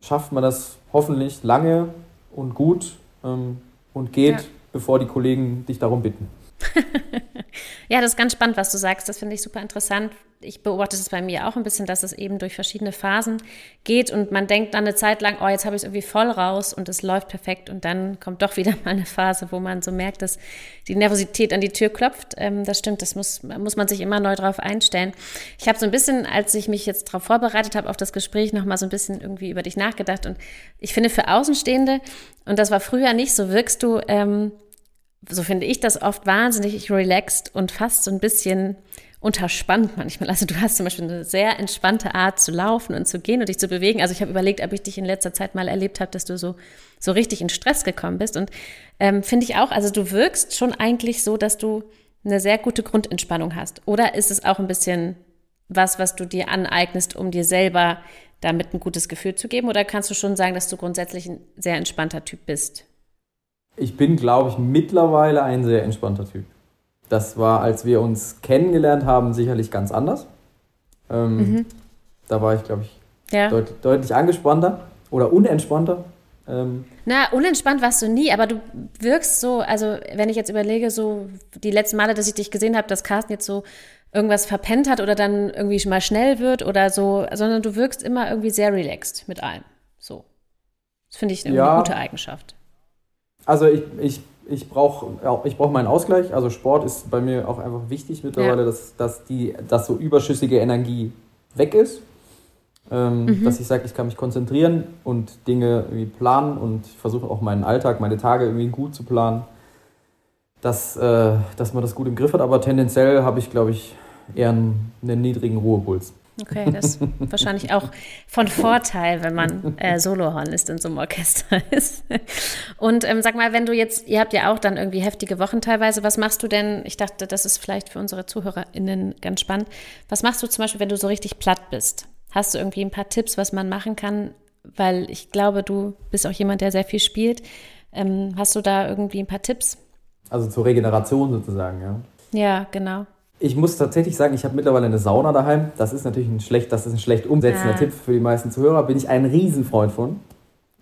B: schafft man das hoffentlich lange und gut ähm, und geht, ja. bevor die Kollegen dich darum bitten.
A: ja, das ist ganz spannend, was du sagst. Das finde ich super interessant. Ich beobachte es bei mir auch ein bisschen, dass es eben durch verschiedene Phasen geht und man denkt dann eine Zeit lang, oh, jetzt habe ich es irgendwie voll raus und es läuft perfekt und dann kommt doch wieder mal eine Phase, wo man so merkt, dass die Nervosität an die Tür klopft. Ähm, das stimmt, das muss, muss man sich immer neu drauf einstellen. Ich habe so ein bisschen, als ich mich jetzt darauf vorbereitet habe, auf das Gespräch, nochmal so ein bisschen irgendwie über dich nachgedacht und ich finde für Außenstehende, und das war früher nicht, so wirkst du ähm, so finde ich das oft wahnsinnig relaxed und fast so ein bisschen unterspannt manchmal. Also du hast zum Beispiel eine sehr entspannte Art zu laufen und zu gehen und dich zu bewegen. Also ich habe überlegt, ob ich dich in letzter Zeit mal erlebt habe, dass du so, so richtig in Stress gekommen bist. Und ähm, finde ich auch, also du wirkst schon eigentlich so, dass du eine sehr gute Grundentspannung hast. Oder ist es auch ein bisschen was, was du dir aneignest, um dir selber damit ein gutes Gefühl zu geben? Oder kannst du schon sagen, dass du grundsätzlich ein sehr entspannter Typ bist?
B: Ich bin, glaube ich, mittlerweile ein sehr entspannter Typ. Das war, als wir uns kennengelernt haben, sicherlich ganz anders. Ähm, mhm. Da war ich, glaube ich, ja. deut deutlich angespannter oder unentspannter.
A: Ähm, Na, unentspannt warst du nie, aber du wirkst so, also wenn ich jetzt überlege, so die letzten Male, dass ich dich gesehen habe, dass Carsten jetzt so irgendwas verpennt hat oder dann irgendwie mal schnell wird oder so, sondern du wirkst immer irgendwie sehr relaxed mit allem. So. Das finde ich eine ja, gute Eigenschaft.
B: Also ich, ich, ich brauche ich brauch meinen Ausgleich. Also Sport ist bei mir auch einfach wichtig mittlerweile, ja. dass, dass, die, dass so überschüssige Energie weg ist. Ähm, mhm. Dass ich sage, ich kann mich konzentrieren und Dinge irgendwie planen und ich versuche auch meinen Alltag, meine Tage irgendwie gut zu planen, dass, äh, dass man das gut im Griff hat. Aber tendenziell habe ich, glaube ich, eher einen, einen niedrigen Ruhepuls.
A: Okay, das ist wahrscheinlich auch von Vorteil, wenn man äh, Solohornist in so einem Orchester ist. Und ähm, sag mal, wenn du jetzt, ihr habt ja auch dann irgendwie heftige Wochen teilweise, was machst du denn? Ich dachte, das ist vielleicht für unsere ZuhörerInnen ganz spannend. Was machst du zum Beispiel, wenn du so richtig platt bist? Hast du irgendwie ein paar Tipps, was man machen kann? Weil ich glaube, du bist auch jemand, der sehr viel spielt. Ähm, hast du da irgendwie ein paar Tipps?
B: Also zur Regeneration sozusagen, ja.
A: Ja, genau.
B: Ich muss tatsächlich sagen, ich habe mittlerweile eine Sauna daheim. Das ist natürlich ein schlecht, das ist ein schlecht umsetzender ah. Tipp für die meisten Zuhörer. Bin ich ein Riesenfreund von.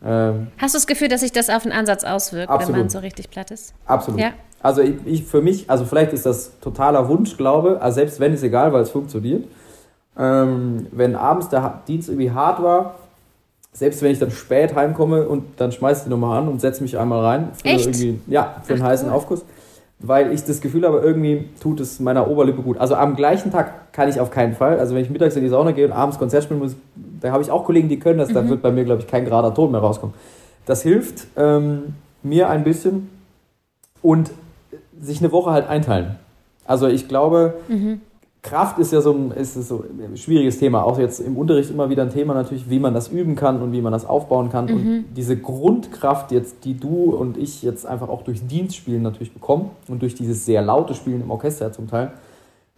A: Ähm, Hast du das Gefühl, dass sich das auf den Ansatz auswirkt, absolut. wenn man so richtig platt ist?
B: Absolut. Ja. Also ich, ich, für mich, also vielleicht ist das totaler Wunschglaube, also selbst wenn es egal, weil es funktioniert. Ähm, wenn abends der Dienst irgendwie hart war, selbst wenn ich dann spät heimkomme und dann schmeiße ich die nochmal an und setze mich einmal rein für
A: Echt?
B: irgendwie, ja, für einen Ach, heißen cool. Aufguss weil ich das Gefühl habe, irgendwie tut es meiner Oberlippe gut. Also am gleichen Tag kann ich auf keinen Fall. Also wenn ich mittags in die Sauna gehe und abends Konzert spielen muss, da habe ich auch Kollegen, die können das, mhm. da wird bei mir, glaube ich, kein gerader Ton mehr rauskommen. Das hilft ähm, mir ein bisschen und sich eine Woche halt einteilen. Also ich glaube, mhm. Kraft ist ja so ein, ist so ein schwieriges Thema. Auch jetzt im Unterricht immer wieder ein Thema natürlich, wie man das üben kann und wie man das aufbauen kann. Mhm. Und diese Grundkraft jetzt, die du und ich jetzt einfach auch durch Dienstspielen natürlich bekommen und durch dieses sehr laute Spielen im Orchester zum Teil,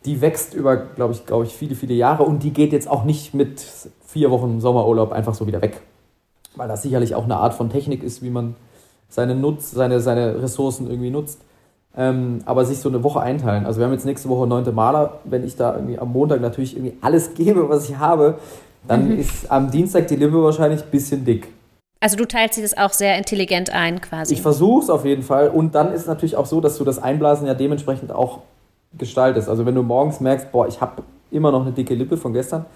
B: die wächst über, glaube ich, glaube ich, viele, viele Jahre und die geht jetzt auch nicht mit vier Wochen Sommerurlaub einfach so wieder weg. Weil das sicherlich auch eine Art von Technik ist, wie man seine, Nutz, seine, seine Ressourcen irgendwie nutzt. Ähm, aber sich so eine Woche einteilen. Also wir haben jetzt nächste Woche neunte Maler. Wenn ich da irgendwie am Montag natürlich irgendwie alles gebe, was ich habe, dann mhm. ist am Dienstag die Lippe wahrscheinlich ein bisschen dick.
A: Also du teilst sie das auch sehr intelligent ein quasi.
B: Ich versuche es auf jeden Fall. Und dann ist es natürlich auch so, dass du das Einblasen ja dementsprechend auch gestaltest. Also wenn du morgens merkst, boah, ich habe immer noch eine dicke Lippe von gestern,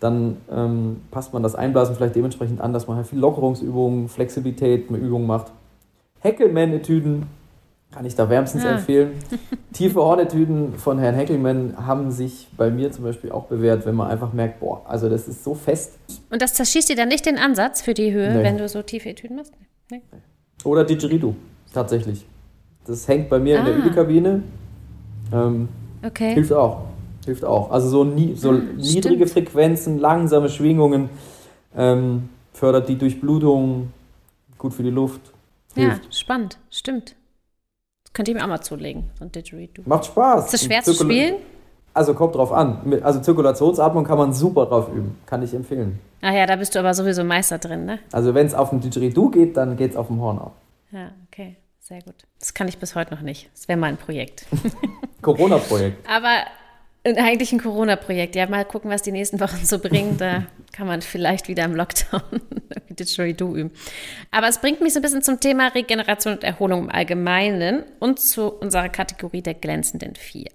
B: dann ähm, passt man das Einblasen vielleicht dementsprechend an, dass man halt viel Lockerungsübungen, Flexibilität, Übungen macht Heckelmann-Etüden kann ich da wärmstens
A: Ah.
B: empfehlen. Tiefe Hornetüden von Herrn Heckelmann haben sich bei mir zum Beispiel auch bewährt, wenn man einfach merkt, boah, also das ist so fest.
A: Und das zerschießt dir dann nicht den Ansatz für die Höhe,
B: Nee.
A: wenn du so tiefe Etüden machst? Nee.
B: Oder Didgeridoo, tatsächlich. Das hängt bei mir in der
A: Ah.
B: Übekabine. Ähm,
A: Okay.
B: hilft auch. Hilft auch. Also so, nie, so
A: Ah,
B: niedrige
A: stimmt.
B: Frequenzen, langsame Schwingungen, ähm, fördert die Durchblutung, gut für die Luft.
A: Ja,
B: Hilft.
A: spannend. Stimmt. Könnte ich mir auch mal zulegen, so ein Didgeridoo.
B: Macht Spaß.
A: Ist das schwer zu spielen?
B: Also kommt drauf an. Also Zirkulationsatmung kann man super drauf üben. Kann ich empfehlen.
A: Ach ja, da bist du aber sowieso Meister drin, ne?
B: Also wenn es auf dem Didgeridoo geht, dann geht es auf dem Horn auch.
A: Ja, okay. Sehr gut. Das kann ich bis heute noch nicht. Das wäre mal ein Projekt.
B: Corona-Projekt.
A: Aber eigentlich ein Corona-Projekt. Ja, mal gucken, was die nächsten Wochen so bringen. Da kann man vielleicht wieder im Lockdown Didgeridoo üben. Aber es bringt mich so ein bisschen zum Thema Regeneration und Erholung im Allgemeinen und zu unserer Kategorie der glänzenden vier.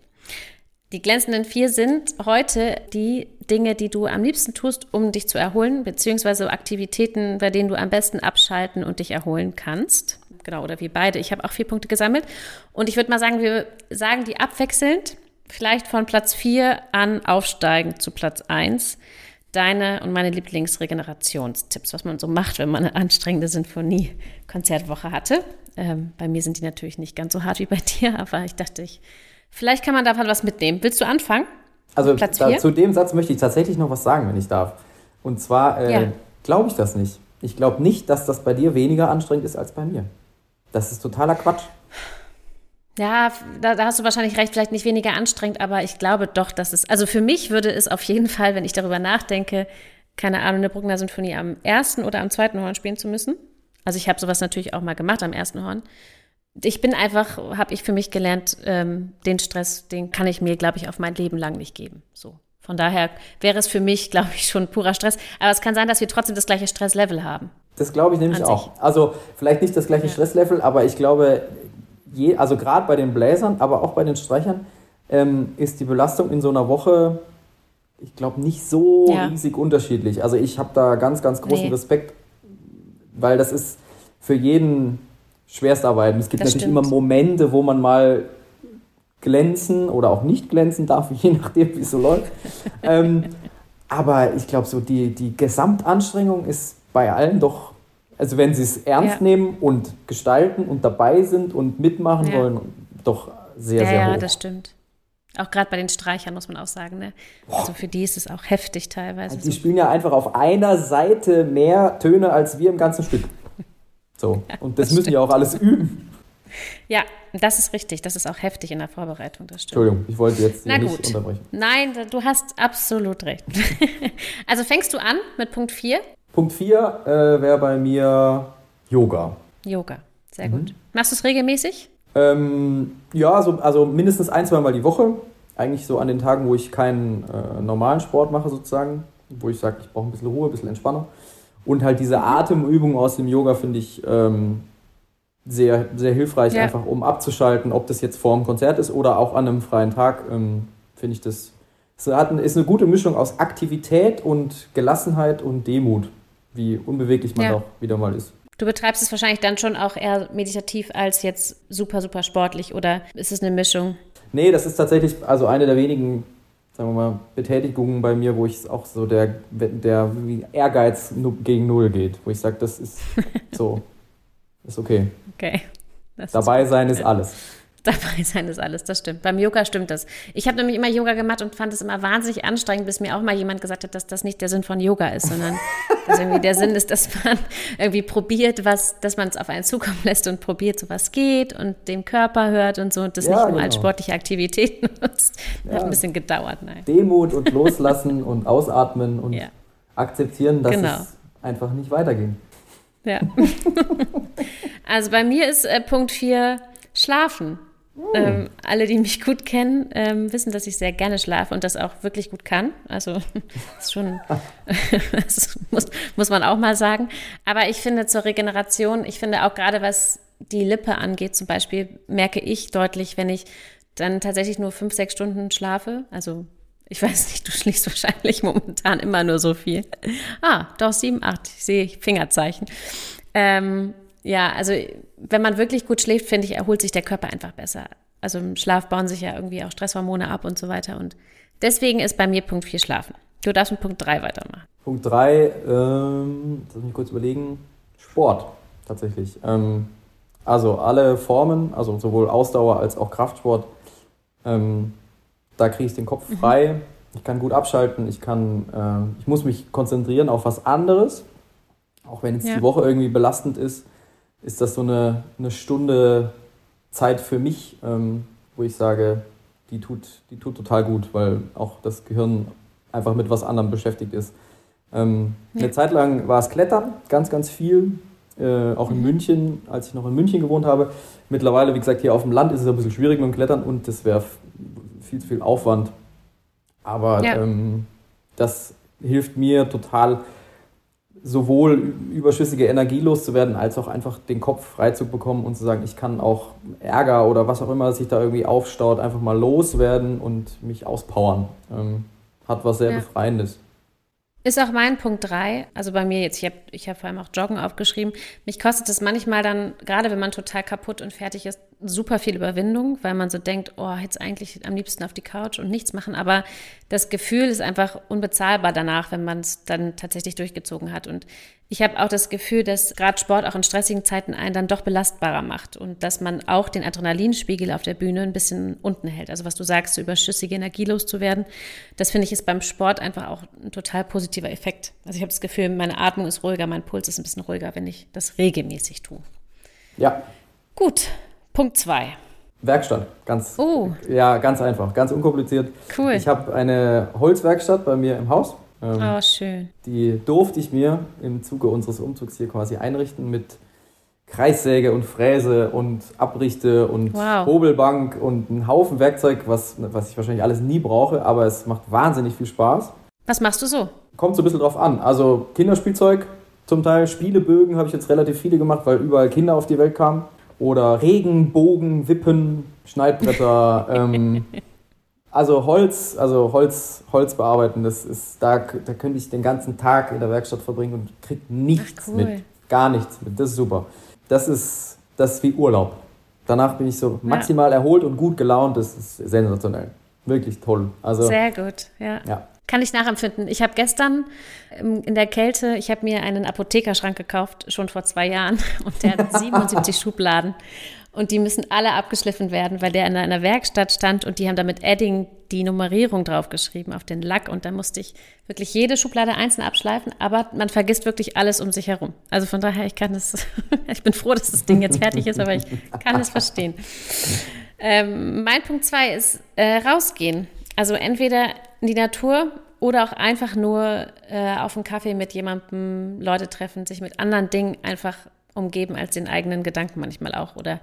A: Die glänzenden vier sind heute die Dinge, die du am liebsten tust, um dich zu erholen, beziehungsweise Aktivitäten, bei denen du am besten abschalten und dich erholen kannst. Genau, oder wir beide. Ich habe auch vier Punkte gesammelt. Und ich würde mal sagen, wir sagen die abwechselnd, vielleicht von Platz vier an aufsteigend zu Platz eins. Deine und meine Lieblingsregenerationstipps, was man so macht, wenn man eine anstrengende Sinfonie-Konzertwoche hatte. Ähm, bei mir sind die natürlich nicht ganz so hart wie bei dir, aber ich dachte, ich, vielleicht kann man davon was mitnehmen. Willst du anfangen?
B: Also
A: Platz
B: da,
A: vier?
B: zu dem Satz möchte ich tatsächlich noch was sagen, wenn ich darf. Und zwar äh,
A: Ja.
B: glaube ich das nicht. Ich glaube nicht, dass das bei dir weniger anstrengend ist als bei mir. Das ist totaler Quatsch.
A: Ja, da, da hast du wahrscheinlich recht, vielleicht nicht weniger anstrengend, aber ich glaube doch, dass es, also für mich würde es auf jeden Fall, wenn ich darüber nachdenke, keine Ahnung, eine Bruckner Sinfonie am ersten oder am zweiten Horn spielen zu müssen. Also ich habe sowas natürlich auch mal gemacht am ersten Horn. Ich bin einfach, habe ich für mich gelernt, ähm, den Stress, den kann ich mir, glaube ich, auf mein Leben lang nicht geben. So. Von daher wäre es für mich, glaube ich, schon purer Stress. Aber es kann sein, dass wir trotzdem das gleiche Stresslevel haben.
B: Das glaube ich nämlich auch. Also vielleicht nicht das gleiche
A: Ja.
B: Stresslevel, aber ich glaube, je, also gerade bei den Bläsern, aber auch bei den Streichern, ähm, ist die Belastung in so einer Woche, ich glaube, nicht so
A: Ja.
B: riesig unterschiedlich. Also ich habe da ganz, ganz großen
A: Nee.
B: Respekt, weil das ist für jeden Schwerstarbeiten. Es gibt
A: Das
B: natürlich
A: stimmt.
B: immer Momente, wo man mal glänzen oder auch nicht glänzen darf, je nachdem, wie es so läuft. ähm, aber ich glaube, so die, die Gesamtanstrengung ist bei allen doch, also wenn sie es ernst
A: Ja.
B: nehmen und gestalten und dabei sind und mitmachen
A: Ja.
B: wollen, doch sehr,
A: ja,
B: sehr
A: ja,
B: hoch.
A: das stimmt. Auch gerade bei den Streichern muss man auch sagen, ne? Also für die ist es auch heftig teilweise.
B: Die spielen ja einfach auf einer Seite mehr Töne als wir im ganzen Stück. So, und das,
A: das
B: müssen ja auch alles üben.
A: Ja, das ist richtig. Das ist auch heftig in der Vorbereitung, das stimmt.
B: Entschuldigung, ich wollte jetzt
A: Na
B: nicht
A: gut.
B: unterbrechen.
A: Nein, du hast absolut recht. also fängst du an mit Punkt 4?
B: Punkt 4 äh, wäre bei mir Yoga.
A: Yoga. Sehr
B: Mhm.
A: gut. Machst du es regelmäßig?
B: Ähm, ja, so, also mindestens ein, zwei Mal die Woche. Eigentlich so an den Tagen, wo ich keinen äh, normalen Sport mache, sozusagen. Wo ich sage, ich brauche ein bisschen Ruhe, ein bisschen Entspannung. Und halt diese Atemübung aus dem Yoga finde ich ähm, sehr, sehr hilfreich,
A: Ja.
B: einfach um abzuschalten, ob das jetzt vor dem Konzert ist oder auch an einem freien Tag. Ähm, finde ich das. Es ist eine gute Mischung aus Aktivität und Gelassenheit und Demut, wie unbeweglich man
A: Ja.
B: auch wieder mal ist.
A: Du betreibst es wahrscheinlich dann schon auch eher meditativ als jetzt super, super sportlich oder ist es eine Mischung?
B: Nee, das ist tatsächlich also eine der wenigen, sagen wir mal, Betätigungen bei mir, wo ich auch so der, der Ehrgeiz gegen Null geht, wo ich sage, das ist so, ist okay.
A: Okay. Das
B: Dabei sein ist alles.
A: Dabei sein ist alles, das stimmt. Beim Yoga stimmt das. Ich habe nämlich immer Yoga gemacht und fand es immer wahnsinnig anstrengend, bis mir auch mal jemand gesagt hat, dass das nicht der Sinn von Yoga ist, sondern dass irgendwie der Sinn ist, dass man irgendwie probiert, was, dass man es auf einen zukommen lässt und probiert, so was geht und dem Körper hört und so und das
B: Ja,
A: nicht nur als
B: genau.
A: sportliche Aktivität nutzt. Hat
B: Ja.
A: ein bisschen gedauert, nein.
B: Demut und loslassen und ausatmen und
A: Ja.
B: akzeptieren, dass
A: Genau.
B: es einfach nicht weiterging.
A: Ja. also bei mir ist äh, Punkt 4 Schlafen. Ähm, alle, die mich gut kennen, ähm, wissen, dass ich sehr gerne schlafe und das auch wirklich gut kann. Also ist schon, das muss, muss man auch mal sagen. Aber ich finde zur Regeneration, ich finde auch gerade was die Lippe angeht, zum Beispiel, merke ich deutlich, wenn ich dann tatsächlich nur fünf, sechs Stunden schlafe. Also ich weiß nicht, du schläfst wahrscheinlich momentan immer nur so viel. Ah, doch sieben, acht. Ich sehe Fingerzeichen. Ähm, ja, also wenn man wirklich gut schläft, finde ich, erholt sich der Körper einfach besser. Also im Schlaf bauen sich ja irgendwie auch Stresshormone ab und so weiter. Und deswegen ist bei mir Punkt 4 Schlafen. Du darfst mit Punkt 3 weitermachen.
B: Punkt 3, ähm, lass mich kurz überlegen, Sport tatsächlich. Ähm, also alle Formen, also sowohl Ausdauer als auch Kraftsport, ähm, da kriege ich den Kopf mhm. frei. Mhm. Ich kann gut abschalten, ich kann, äh, ich muss mich konzentrieren auf was anderes. Auch wenn jetzt ja. die Woche irgendwie belastend ist, ist das so eine, eine Stunde Zeit für mich, ähm, wo ich sage, die tut, die tut total gut, weil auch das Gehirn einfach mit was anderem beschäftigt ist. Ähm, ja. Eine Zeit lang war es Klettern, ganz, ganz viel. Äh, auch in. München, als ich noch in München gewohnt habe. Mittlerweile, wie gesagt, hier auf dem Land ist es ein bisschen schwierig mit dem Klettern und das wäre viel zu viel Aufwand. Aber ja. ähm, das hilft mir total, sowohl überschüssige Energie loszuwerden, als auch einfach den Kopf frei zu bekommen und zu sagen, ich kann auch Ärger oder was auch immer sich da irgendwie aufstaut, einfach mal loswerden und mich auspowern. Ähm, hat was sehr ja. Befreiendes.
A: Ist auch mein Punkt 3. Also bei mir jetzt, ich habe ich hab vor allem auch Joggen aufgeschrieben. Mich kostet es manchmal dann, gerade wenn man total kaputt und fertig ist, super viel Überwindung, weil man so denkt, oh, jetzt eigentlich am liebsten auf die Couch und nichts machen. Aber das Gefühl ist einfach unbezahlbar danach, wenn man es dann tatsächlich durchgezogen hat. Und ich habe auch das Gefühl, dass gerade Sport auch in stressigen Zeiten einen dann doch belastbarer macht und dass man auch den Adrenalinspiegel auf der Bühne ein bisschen unten hält. Also was du sagst, so überschüssige Energie loszuwerden, das finde ich ist beim Sport einfach auch ein total positiver Effekt. Also ich habe das Gefühl, meine Atmung ist ruhiger, mein Puls ist ein bisschen ruhiger, wenn ich das regelmäßig tue.
B: Ja.
A: Gut, Punkt zwei.
B: Werkstatt, ganz, oh. ja, ganz einfach, ganz unkompliziert. Cool. Ich habe eine Holzwerkstatt bei mir im Haus
A: ähm, oh, schön.
B: Die durfte ich mir im Zuge unseres Umzugs hier quasi einrichten mit Kreissäge und Fräse und Abrichte und wow. Hobelbank und einen Haufen Werkzeug, was, was ich wahrscheinlich alles nie brauche, aber es macht wahnsinnig viel Spaß.
A: Was machst du so?
B: Kommt so ein bisschen drauf an. Also Kinderspielzeug, zum Teil Spielebögen habe ich jetzt relativ viele gemacht, weil überall Kinder auf die Welt kamen. Oder Regenbogen, Wippen, Schneidbretter, ähm, also Holz, also Holz, Holz bearbeiten, das ist, da, da könnte ich den ganzen Tag in der Werkstatt verbringen und kriege nichts cool. mit. Gar nichts mit. Das ist super. Das ist, das ist wie Urlaub. Danach bin ich so maximal ja. erholt und gut gelaunt. Das ist sensationell. Wirklich toll. Also,
A: Sehr gut, ja. ja. Kann ich nachempfinden. Ich habe gestern in der Kälte, ich habe mir einen Apothekerschrank gekauft, schon vor zwei Jahren. Und der hat 77 Schubladen. Und die müssen alle abgeschliffen werden, weil der in einer Werkstatt stand und die haben da mit Edding die Nummerierung draufgeschrieben auf den Lack. Und da musste ich wirklich jede Schublade einzeln abschleifen, aber man vergisst wirklich alles um sich herum. Also von daher, ich kann das, ich bin froh, dass das Ding jetzt fertig ist, aber ich kann es verstehen. Ähm, mein Punkt zwei ist äh, rausgehen. Also entweder in die Natur oder auch einfach nur äh, auf einen Kaffee mit jemandem, Leute treffen, sich mit anderen Dingen einfach umgeben als den eigenen Gedanken manchmal auch oder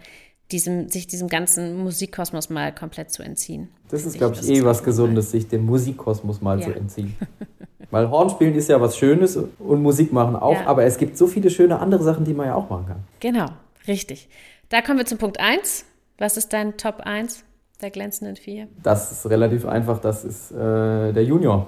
A: diesem, sich diesem ganzen Musikkosmos mal komplett zu entziehen.
B: Das ist, glaube ich, eh was Gesundes, sich dem Musikkosmos mal ja. zu entziehen. Weil Hornspielen ist ja was Schönes und Musik machen auch, ja. aber es gibt so viele schöne andere Sachen, die man ja auch machen kann.
A: Genau, richtig. Da kommen wir zum Punkt 1. Was ist dein Top 1 der glänzenden vier?
B: Das ist relativ einfach, das ist äh, der Junior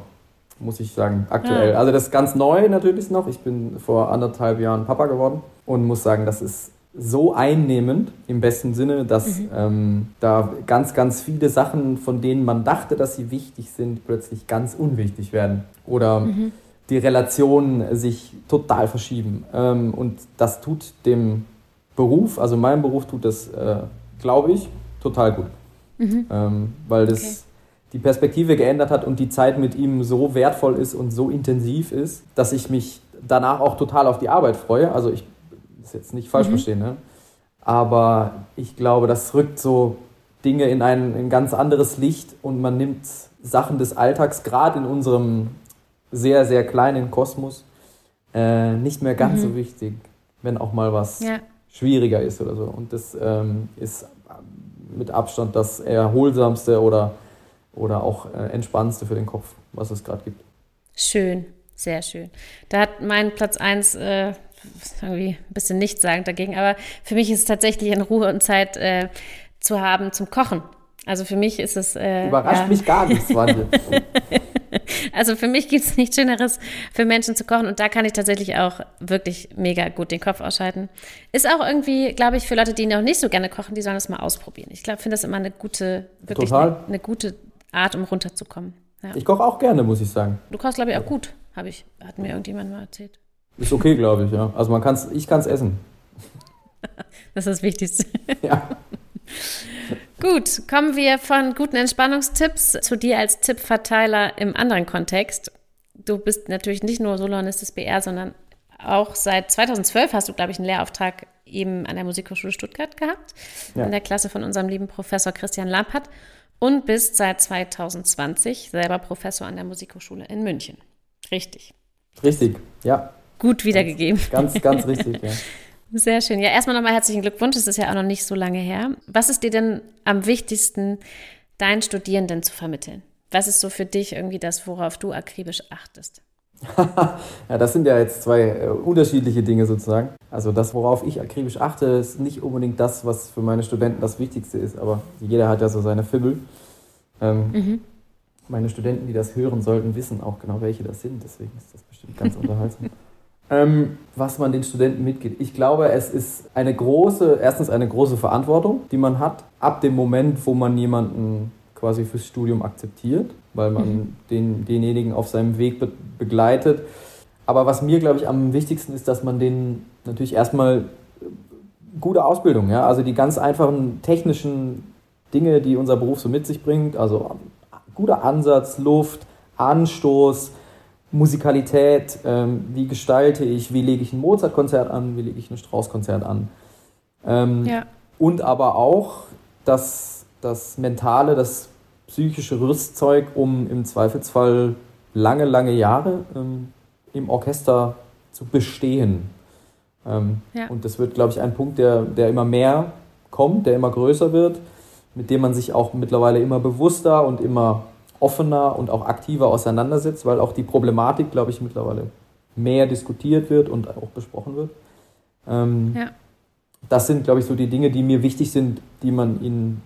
B: muss ich sagen, aktuell. Ja. Also das ist ganz neu natürlich noch. Ich bin vor anderthalb Jahren Papa geworden und muss sagen, das ist so einnehmend im besten Sinne, dass mhm. ähm, da ganz, ganz viele Sachen, von denen man dachte, dass sie wichtig sind, plötzlich ganz unwichtig werden. Oder mhm. die Relationen sich total verschieben. Ähm, und das tut dem Beruf, also meinem Beruf tut das, äh, glaube ich, total gut. Mhm. Ähm, weil das okay die Perspektive geändert hat und die Zeit mit ihm so wertvoll ist und so intensiv ist, dass ich mich danach auch total auf die Arbeit freue. Also ich ist jetzt nicht falsch mhm. verstehen, ne? aber ich glaube, das rückt so Dinge in ein, ein ganz anderes Licht und man nimmt Sachen des Alltags, gerade in unserem sehr, sehr kleinen Kosmos, äh, nicht mehr ganz mhm. so wichtig, wenn auch mal was ja. schwieriger ist oder so. Und das ähm, ist mit Abstand das erholsamste oder oder auch äh, entspannendste für den Kopf, was es gerade gibt.
A: Schön, sehr schön. Da hat mein Platz 1 äh, irgendwie ein bisschen nichtssagend dagegen, aber für mich ist es tatsächlich eine Ruhe und Zeit äh, zu haben zum Kochen. Also für mich ist es.
B: Äh, Überrascht ja. mich gar nicht, Wandel.
A: Also für mich gibt es nichts Schöneres, für Menschen zu kochen. Und da kann ich tatsächlich auch wirklich mega gut den Kopf ausschalten. Ist auch irgendwie, glaube ich, für Leute, die noch nicht so gerne kochen, die sollen das mal ausprobieren. Ich glaube, finde das immer eine gute, wirklich eine, eine, gute Art, um runterzukommen.
B: Ja. Ich koche auch gerne, muss ich sagen.
A: Du kochst, glaube ich, auch gut, habe ich, hat mir irgendjemand mal erzählt.
B: Ist okay, glaube ich, ja. Also man kann's, ich kann es essen.
A: das ist das Wichtigste. Ja. Gut, kommen wir von guten Entspannungstipps zu dir als Tippverteiler im anderen Kontext. Du bist natürlich nicht nur Soloist des BR, sondern auch seit 2012 hast du, glaube ich, einen Lehrauftrag eben an der Musikhochschule Stuttgart gehabt, ja. in der Klasse von unserem lieben Professor Christian Lampert und bist seit 2020 selber Professor an der Musikhochschule in München. Richtig.
B: Richtig, ja.
A: Gut wiedergegeben.
B: Ganz, ganz, ganz richtig, ja.
A: Sehr schön. Ja, erstmal nochmal herzlichen Glückwunsch. Es ist ja auch noch nicht so lange her. Was ist dir denn am wichtigsten, deinen Studierenden zu vermitteln? Was ist so für dich irgendwie das, worauf du akribisch achtest?
B: ja, das sind ja jetzt zwei äh, unterschiedliche Dinge sozusagen. Also das, worauf ich akribisch achte, ist nicht unbedingt das, was für meine Studenten das Wichtigste ist, aber jeder hat ja so seine Fibbel. Ähm, mhm. Meine Studenten, die das hören sollten, wissen auch genau, welche das sind. Deswegen ist das bestimmt ganz unterhaltsam. Ähm, was man den Studenten mitgibt. Ich glaube, es ist eine große, erstens eine große Verantwortung, die man hat, ab dem Moment, wo man jemanden quasi fürs Studium akzeptiert, weil man mhm. den, denjenigen auf seinem Weg be begleitet. Aber was mir, glaube ich, am wichtigsten ist, dass man den natürlich erstmal gute Ausbildung, ja, also die ganz einfachen technischen Dinge, die unser Beruf so mit sich bringt, also guter Ansatz, Luft, Anstoß, Musikalität, ähm, wie gestalte ich, wie lege ich ein Mozart-Konzert an, wie lege ich ein Strauss-Konzert an. Ähm, ja. Und aber auch das, das mentale, das psychische Rüstzeug, um im Zweifelsfall lange, lange Jahre ähm, im Orchester zu bestehen. Ähm, ja. Und das wird, glaube ich, ein Punkt, der, der immer mehr kommt, der immer größer wird, mit dem man sich auch mittlerweile immer bewusster und immer offener und auch aktiver auseinandersetzt, weil auch die Problematik, glaube ich, mittlerweile mehr diskutiert wird und auch besprochen wird. Ähm, ja. Das sind, glaube ich, so die Dinge, die mir wichtig sind, die man ihnen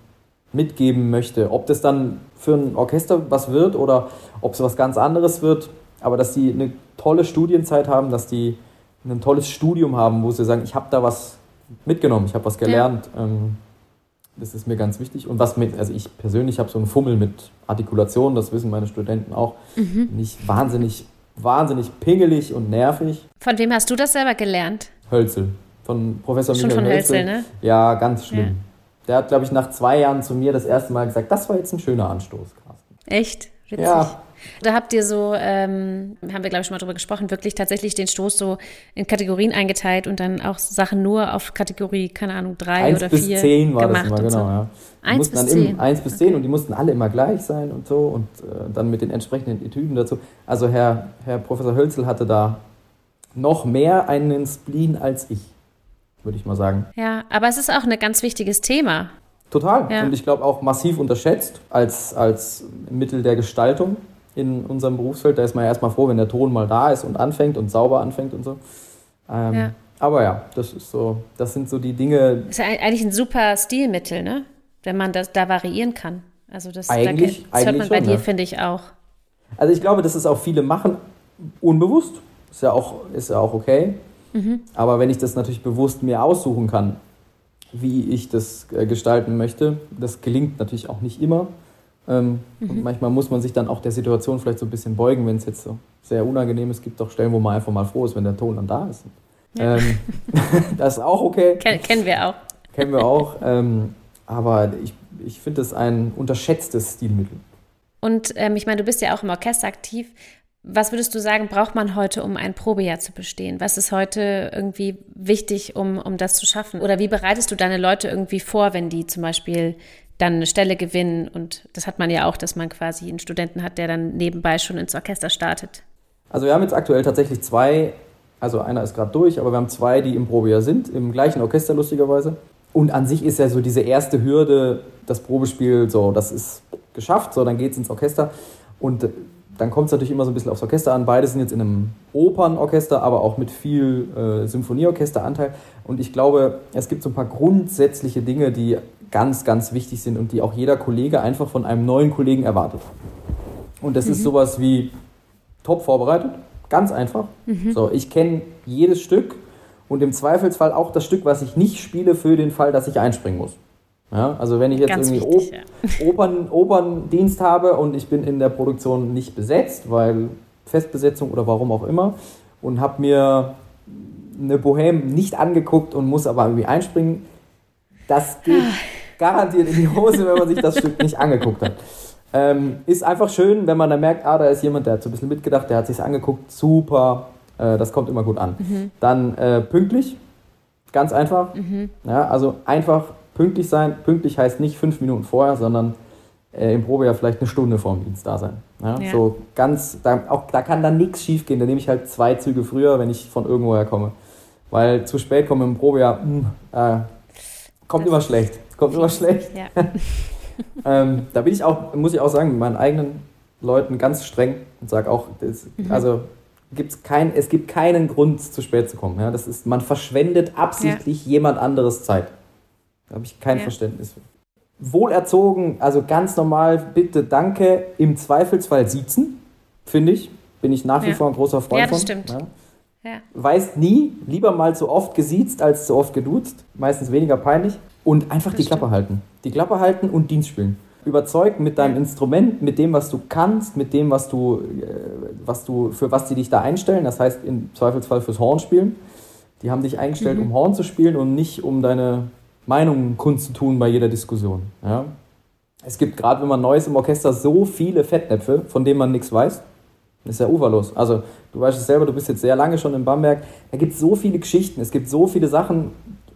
B: mitgeben möchte. Ob das dann für ein Orchester was wird oder ob es was ganz anderes wird, aber dass sie eine tolle Studienzeit haben, dass die ein tolles Studium haben, wo sie sagen, ich habe da was mitgenommen, ich habe was gelernt. Ja. Ähm, das ist mir ganz wichtig. Und was mit, also ich persönlich habe so einen Fummel mit Artikulation, das wissen meine Studenten auch. Mhm. Nicht wahnsinnig, wahnsinnig pingelig und nervig.
A: Von wem hast du das selber gelernt?
B: Hölzel. Von Professor
A: Schon Michael von Hölzel. Hölzel, ne?
B: Ja, ganz schlimm. Ja. Der hat, glaube ich, nach zwei Jahren zu mir das erste Mal gesagt, das war jetzt ein schöner Anstoß, Carsten.
A: Echt? Witzig. Ja, da habt ihr so, ähm, haben wir glaube ich schon mal drüber gesprochen, wirklich tatsächlich den Stoß so in Kategorien eingeteilt und dann auch Sachen nur auf Kategorie, keine Ahnung, drei eins oder
B: bis
A: vier
B: zehn war gemacht das immer, genau, so. ja. Eins bis zehn. eins bis zehn okay. und die mussten alle immer gleich sein und so und äh, dann mit den entsprechenden Etüden dazu. Also Herr, Herr Professor Hölzel hatte da noch mehr einen Spleen als ich, würde ich mal sagen.
A: Ja, aber es ist auch ein ganz wichtiges Thema.
B: Total. Ja. Und ich glaube auch massiv unterschätzt als, als Mittel der Gestaltung in unserem Berufsfeld. Da ist man ja erstmal froh, wenn der Ton mal da ist und anfängt und sauber anfängt und so. Ähm, ja. Aber ja, das ist so, das sind so die Dinge.
A: Das ist ja eigentlich ein super Stilmittel, ne? Wenn man das da variieren kann. Also das,
B: eigentlich,
A: da, das
B: hört
A: man bei schon, dir, ja. finde ich auch.
B: Also ich glaube, dass es auch viele machen, unbewusst. Ist ja auch, ist ja auch okay. Mhm. Aber wenn ich das natürlich bewusst mir aussuchen kann, wie ich das äh, gestalten möchte, das gelingt natürlich auch nicht immer. Ähm, mhm. Und manchmal muss man sich dann auch der Situation vielleicht so ein bisschen beugen, wenn es jetzt so sehr unangenehm ist. Es gibt auch Stellen, wo man einfach mal froh ist, wenn der Ton dann da ist. Ja. Ähm, das ist auch okay.
A: Ken kennen wir auch.
B: Kennen wir auch. Ähm, aber ich, ich finde es ein unterschätztes Stilmittel.
A: Und ähm, ich meine, du bist ja auch im Orchester aktiv. Was würdest du sagen, braucht man heute, um ein Probejahr zu bestehen? Was ist heute irgendwie wichtig, um, um das zu schaffen? Oder wie bereitest du deine Leute irgendwie vor, wenn die zum Beispiel dann eine Stelle gewinnen. Und das hat man ja auch, dass man quasi einen Studenten hat, der dann nebenbei schon ins Orchester startet.
B: Also wir haben jetzt aktuell tatsächlich zwei, also einer ist gerade durch, aber wir haben zwei, die im Probejahr sind, im gleichen Orchester lustigerweise. Und an sich ist ja so diese erste Hürde, das Probespiel, so, das ist geschafft, so, dann geht es ins Orchester. Und dann kommt es natürlich immer so ein bisschen aufs Orchester an. Beide sind jetzt in einem Opernorchester, aber auch mit viel äh, Symphonieorchesteranteil. Und ich glaube, es gibt so ein paar grundsätzliche Dinge, die ganz, ganz wichtig sind und die auch jeder Kollege einfach von einem neuen Kollegen erwartet. Und das mhm. ist sowas wie top vorbereitet, ganz einfach. Mhm. So, ich kenne jedes Stück und im Zweifelsfall auch das Stück, was ich nicht spiele, für den Fall, dass ich einspringen muss. Ja, also wenn ich jetzt Ganz irgendwie wichtig, ja. Opern, Operndienst habe und ich bin in der Produktion nicht besetzt, weil Festbesetzung oder warum auch immer, und habe mir eine Bohème nicht angeguckt und muss aber irgendwie einspringen, das geht ah. garantiert in die Hose, wenn man sich das Stück nicht angeguckt hat. Ähm, ist einfach schön, wenn man dann merkt, ah, da ist jemand, der hat so ein bisschen mitgedacht, der hat sich angeguckt, super, äh, das kommt immer gut an. Mhm. Dann äh, pünktlich, ganz einfach. Mhm. Ja, also einfach pünktlich sein. Pünktlich heißt nicht fünf Minuten vorher, sondern äh, im Probejahr vielleicht eine Stunde vor dem Dienst da sein. Ja, ja. So ganz, da, auch, da kann dann nichts schief gehen. Da nehme ich halt zwei Züge früher, wenn ich von irgendwoher komme. Weil zu spät kommen im Probejahr, mh, hm, äh, kommt das immer schlecht. Kommt immer schlecht. Ja. ähm, da bin ich auch, muss ich auch sagen, mit meinen eigenen Leuten ganz streng und sage auch, das, mhm. also gibt's kein, es gibt keinen Grund, zu spät zu kommen. Ja? Das ist, man verschwendet absichtlich jemand anderes Zeit. Da habe ich kein ja. Verständnis für. Wohlerzogen, also ganz normal, bitte, danke, im Zweifelsfall siezen, finde ich. Bin ich nach wie vor ein großer Freund
A: ja,
B: das
A: von. Stimmt.
B: Ja. Weiß nie, lieber mal zu oft gesiezt als zu oft geduzt. Meistens weniger peinlich. Und einfach das die stimmt. Klappe halten. Die Klappe halten und Dienst spielen. Überzeugt mit deinem Instrument, mit dem, was du kannst, mit dem, was du, äh, was du, für was die dich da einstellen. Das heißt im Zweifelsfall fürs Horn spielen. Die haben dich eingestellt, mhm. um Horn zu spielen und nicht um deine Meinungen kundzutun bei jeder Diskussion. Ja? Es gibt gerade, wenn man neu ist im Orchester, so viele Fettnäpfe, von denen man nichts weiß. Das ist ja uferlos. Also, du weißt es selber, du bist jetzt sehr lange schon in Bamberg. Da gibt es so viele Geschichten, es gibt so viele Sachen.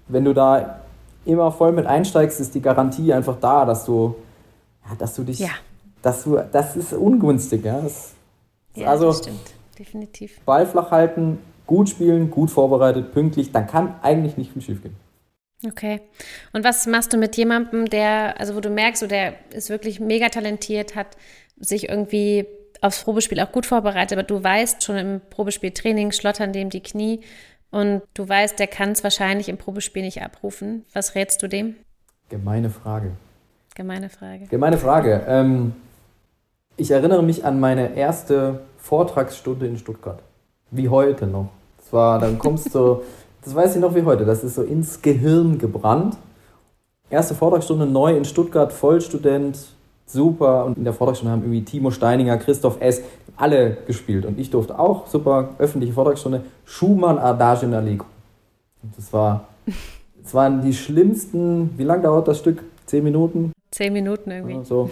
B: Wenn du da immer voll mit einsteigst, ist die Garantie einfach da, dass du, ja, dass du dich, ja. dass du, das ist ungünstig. Ja, das,
A: ja also, das stimmt, definitiv.
B: Ball flach halten, gut spielen, gut vorbereitet, pünktlich, dann kann eigentlich nicht viel schief gehen.
A: Okay. Und was machst du mit jemandem, der, also wo du merkst, so der ist wirklich mega talentiert, hat sich irgendwie aufs Probespiel auch gut vorbereitet, aber du weißt schon im Probespieltraining schlottern dem die Knie und du weißt, der kann es wahrscheinlich im Probespiel nicht abrufen. Was rätst du dem?
B: Gemeine Frage.
A: Gemeine Frage.
B: Gemeine Frage. Ähm, ich erinnere mich an meine erste Vortragsstunde in Stuttgart. Wie heute noch. Das war, dann kommst du Das weiß ich noch wie heute. Das ist so ins Gehirn gebrannt. Erste Vortragsstunde neu in Stuttgart, Vollstudent, super. Und in der Vortragsstunde haben irgendwie Timo Steininger, Christoph S. alle gespielt. Und ich durfte auch, super, öffentliche Vortragsstunde, Schumann Adagio in Allegro. Und das war, das waren die schlimmsten, wie lange dauert das Stück? Zehn Minuten?
A: Zehn Minuten irgendwie.
B: So.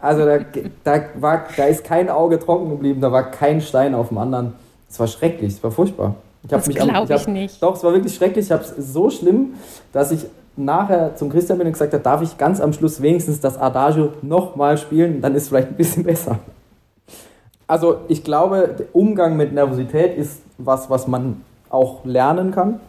B: Also da, da, war, da ist kein Auge trocken geblieben, da war kein Stein auf dem anderen. Es war schrecklich, es war furchtbar.
A: Ich das glaube ich, ich nicht.
B: Doch, es war wirklich schrecklich. Ich habe es so schlimm, dass ich nachher zum Christian bin und gesagt habe, darf ich ganz am Schluss wenigstens das Adagio nochmal spielen, dann ist es vielleicht ein bisschen besser. Also ich glaube, der Umgang mit Nervosität ist was, was man auch lernen kann.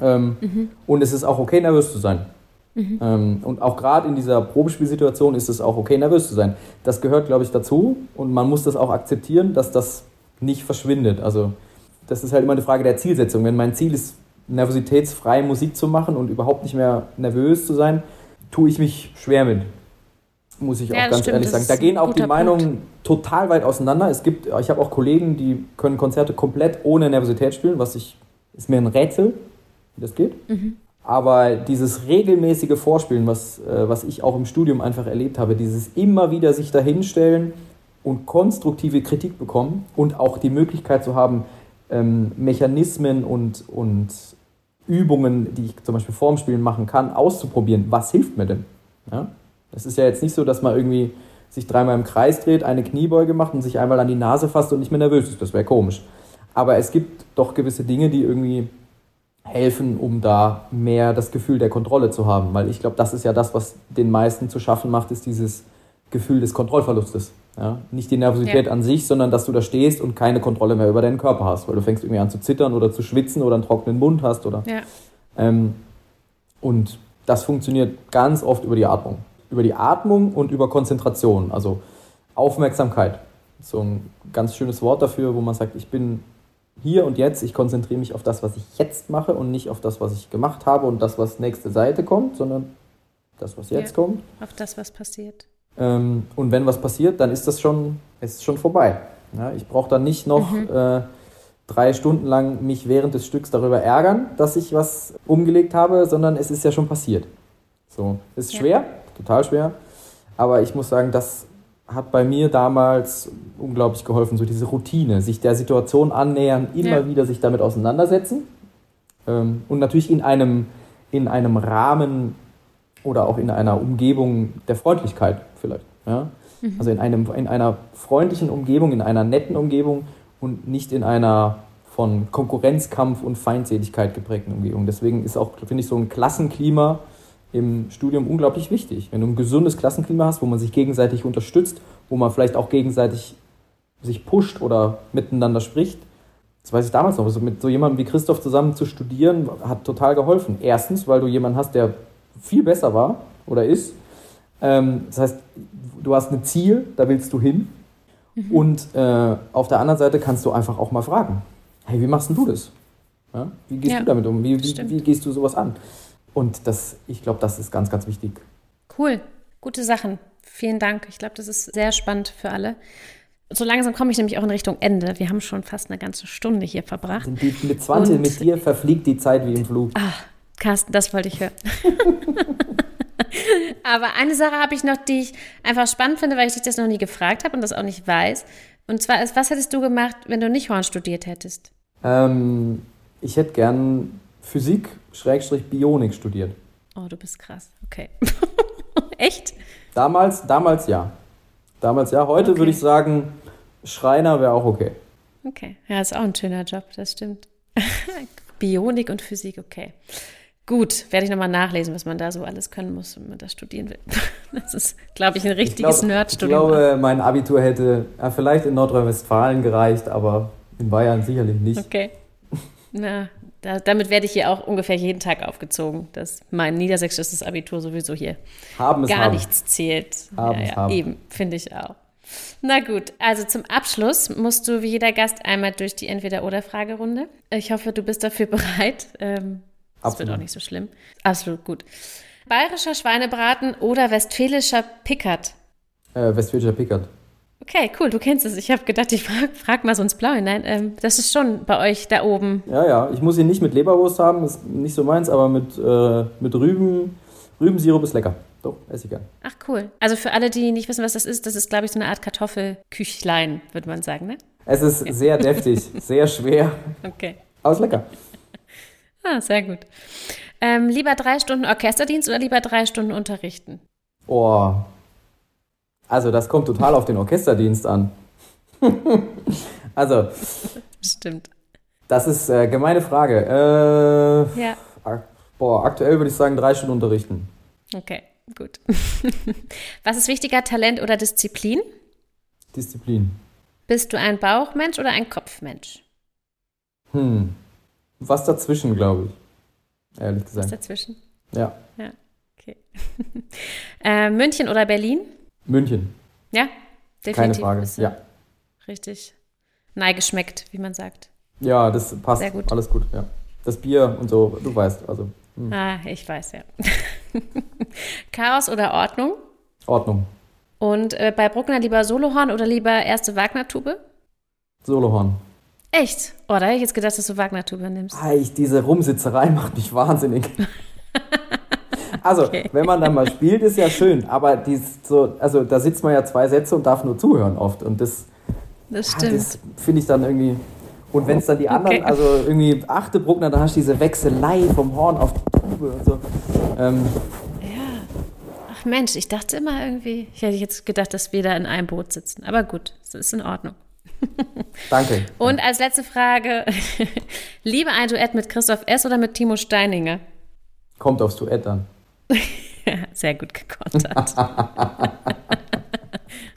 B: Ähm, mhm. Und es ist auch okay, nervös zu sein. Mhm. Ähm, und auch gerade in dieser Probespielsituation ist es auch okay, nervös zu sein. Das gehört, glaube ich, dazu und man muss das auch akzeptieren, dass das nicht verschwindet. Also das ist halt immer eine Frage der Zielsetzung. Wenn mein Ziel ist, nervositätsfrei Musik zu machen und überhaupt nicht mehr nervös zu sein, tue ich mich schwer mit. Muss ich ja, auch ganz stimmt, ehrlich sagen. Da gehen auch die Meinungen Punkt. total weit auseinander. Es gibt, ich habe auch Kollegen, die können Konzerte komplett ohne Nervosität spielen, was ich, ist mir ein Rätsel, wie das geht. Mhm. Aber dieses regelmäßige Vorspielen, was, äh, was ich auch im Studium einfach erlebt habe, dieses immer wieder sich dahinstellen und konstruktive Kritik bekommen und auch die Möglichkeit zu haben, ähm, Mechanismen und, und Übungen, die ich zum Beispiel vorm Spielen machen kann, auszuprobieren. Was hilft mir denn? Ja? Es ist ja jetzt nicht so, dass man irgendwie sich dreimal im Kreis dreht, eine Kniebeuge macht und sich einmal an die Nase fasst und nicht mehr nervös ist. Das wäre komisch. Aber es gibt doch gewisse Dinge, die irgendwie helfen, um da mehr das Gefühl der Kontrolle zu haben. Weil ich glaube, das ist ja das, was den meisten zu schaffen macht, ist dieses Gefühl des Kontrollverlustes. Ja? Nicht die Nervosität ja. an sich, sondern dass du da stehst und keine Kontrolle mehr über deinen Körper hast, weil du fängst irgendwie an zu zittern oder zu schwitzen oder einen trockenen Mund hast. Oder, ja. ähm, und das funktioniert ganz oft über die Atmung. Über die Atmung und über Konzentration, also Aufmerksamkeit. So ein ganz schönes Wort dafür, wo man sagt, ich bin hier und jetzt, ich konzentriere mich auf das, was ich jetzt mache und nicht auf das, was ich gemacht habe und das, was nächste Seite kommt, sondern das, was jetzt ja, kommt.
A: Auf das, was passiert.
B: Ähm, und wenn was passiert, dann ist das schon, ist schon vorbei. Ja, ich brauche dann nicht noch mhm. äh, drei Stunden lang mich während des Stücks darüber ärgern, dass ich was umgelegt habe, sondern es ist ja schon passiert. So, ist ja. schwer, total schwer. Aber ich muss sagen, das hat bei mir damals unglaublich geholfen, so diese Routine, sich der Situation annähern, immer ja. wieder sich damit auseinandersetzen ähm, und natürlich in einem, in einem Rahmen oder auch in einer Umgebung der Freundlichkeit vielleicht. Ja? Mhm. Also in, einem, in einer freundlichen Umgebung, in einer netten Umgebung und nicht in einer von Konkurrenzkampf und Feindseligkeit geprägten Umgebung. Deswegen ist auch, finde ich, so ein Klassenklima im Studium unglaublich wichtig. Wenn du ein gesundes Klassenklima hast, wo man sich gegenseitig unterstützt, wo man vielleicht auch gegenseitig sich pusht oder miteinander spricht. Das weiß ich damals noch. Also mit so jemandem wie Christoph zusammen zu studieren, hat total geholfen. Erstens, weil du jemanden hast, der viel besser war oder ist. Ähm, das heißt, du hast ein Ziel, da willst du hin. Mhm. Und äh, auf der anderen Seite kannst du einfach auch mal fragen: Hey, wie machst denn du das? Ja? Wie gehst ja, du damit um? Wie, wie, wie gehst du sowas an? Und das, ich glaube, das ist ganz, ganz wichtig.
A: Cool, gute Sachen. Vielen Dank. Ich glaube, das ist sehr spannend für alle. So langsam komme ich nämlich auch in Richtung Ende. Wir haben schon fast eine ganze Stunde hier verbracht.
B: Die, mit 20 Und, mit dir verfliegt die Zeit wie im Flug.
A: Ah, Carsten, das wollte ich hören. Aber eine Sache habe ich noch, die ich einfach spannend finde, weil ich dich das noch nie gefragt habe und das auch nicht weiß. Und zwar ist, was hättest du gemacht, wenn du nicht Horn studiert hättest?
B: Ähm, ich hätte gern Physik, Schrägstrich Bionik studiert.
A: Oh, du bist krass. Okay. Echt?
B: Damals, damals ja. Damals ja. Heute okay. würde ich sagen, Schreiner wäre auch okay.
A: Okay. Ja, ist auch ein schöner Job, das stimmt. Bionik und Physik, okay. Gut, werde ich nochmal nachlesen, was man da so alles können muss, wenn man das studieren will. Das ist, glaube ich, ein richtiges Nerdstudium.
B: Ich glaube, mein Abitur hätte ja, vielleicht in Nordrhein-Westfalen gereicht, aber in Bayern sicherlich nicht.
A: Okay. Na, da, damit werde ich hier auch ungefähr jeden Tag aufgezogen, dass mein niedersächsisches Abitur sowieso hier
B: haben
A: gar
B: haben.
A: nichts zählt.
B: Haben
A: ja, ja, haben. Eben, finde ich auch. Na gut, also zum Abschluss musst du wie jeder Gast einmal durch die Entweder-Oder-Fragerunde. Ich hoffe, du bist dafür bereit. Ähm, das wird auch nicht so schlimm. Absolut gut. Bayerischer Schweinebraten oder westfälischer Pickert?
B: Äh, westfälischer Pickert.
A: Okay, cool, du kennst es. Ich habe gedacht, ich frage frag mal so ins Blaue hinein. Ähm, das ist schon bei euch da oben.
B: Ja, ja, ich muss ihn nicht mit Leberwurst haben, ist nicht so meins, aber mit, äh, mit Rüben, Rübensirup ist lecker. Doch, esse ich gern.
A: Ach, cool. Also für alle, die nicht wissen, was das ist, das ist, glaube ich, so eine Art Kartoffelküchlein, würde man sagen, ne?
B: Es ist okay. sehr deftig, sehr schwer.
A: Okay.
B: Aber ist lecker.
A: Ah, sehr gut. Ähm, lieber drei Stunden Orchesterdienst oder lieber drei Stunden unterrichten?
B: Oh, also das kommt total auf den Orchesterdienst an. also.
A: Stimmt.
B: Das ist äh, gemeine Frage. Äh,
A: ja.
B: Boah, aktuell würde ich sagen, drei Stunden unterrichten.
A: Okay, gut. Was ist wichtiger, Talent oder Disziplin?
B: Disziplin.
A: Bist du ein Bauchmensch oder ein Kopfmensch?
B: Hm. Was dazwischen, glaube ich. Ehrlich gesagt.
A: Was dazwischen?
B: Ja.
A: Ja, okay. äh, München oder Berlin?
B: München.
A: Ja,
B: definitiv. Keine Frage, ja.
A: Richtig. Nei geschmeckt, wie man sagt.
B: Ja, das passt. Sehr gut. Alles gut, ja. Das Bier und so, du weißt, also.
A: Hm. Ah, ich weiß, ja. Chaos oder Ordnung?
B: Ordnung.
A: Und äh, bei Bruckner lieber Solohorn oder lieber erste Wagner-Tube?
B: Solohorn.
A: Echt? Oh, da hätte ich jetzt gedacht, dass du Wagner-Tube nimmst.
B: Ah, ich, diese Rumsitzerei macht mich wahnsinnig. Also, okay. wenn man dann mal spielt, ist ja schön, aber dies so, also da sitzt man ja zwei Sätze und darf nur zuhören oft. Und das,
A: das, ja, das
B: finde ich dann irgendwie. Und wenn es dann die anderen, okay. also irgendwie achte Bruckner, da hast du diese Wechselei vom Horn auf die Tube und so. Ähm,
A: ja. Ach Mensch, ich dachte immer irgendwie, ich hätte jetzt gedacht, dass wir da in einem Boot sitzen. Aber gut, das ist in Ordnung.
B: Danke.
A: Und als letzte Frage: Lieber ein Duett mit Christoph S. oder mit Timo Steininger?
B: Kommt aufs Duett an.
A: Sehr gut gekontert.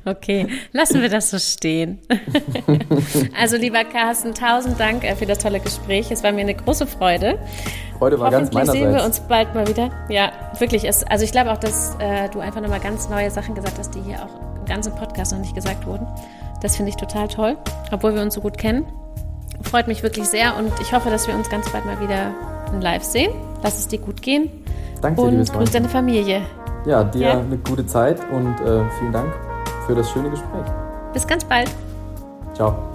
A: Okay, lassen wir das so stehen. also, lieber Carsten, tausend Dank äh, für das tolle Gespräch. Es war mir eine große Freude.
B: Freude war ganz meinerseits.
A: sehen wir uns bald mal wieder. Ja, wirklich. Es, also, ich glaube auch, dass äh, du einfach nochmal ganz neue Sachen gesagt hast, die hier auch im ganzen Podcast noch nicht gesagt wurden. Das finde ich total toll, obwohl wir uns so gut kennen. Freut mich wirklich sehr und ich hoffe, dass wir uns ganz bald mal wieder live sehen. Lass es dir gut gehen.
B: Danke,
A: und grüß deine Familie.
B: Ja, dir ja. eine gute Zeit und äh, vielen Dank für das schöne Gespräch.
A: Bis ganz bald.
B: Ciao.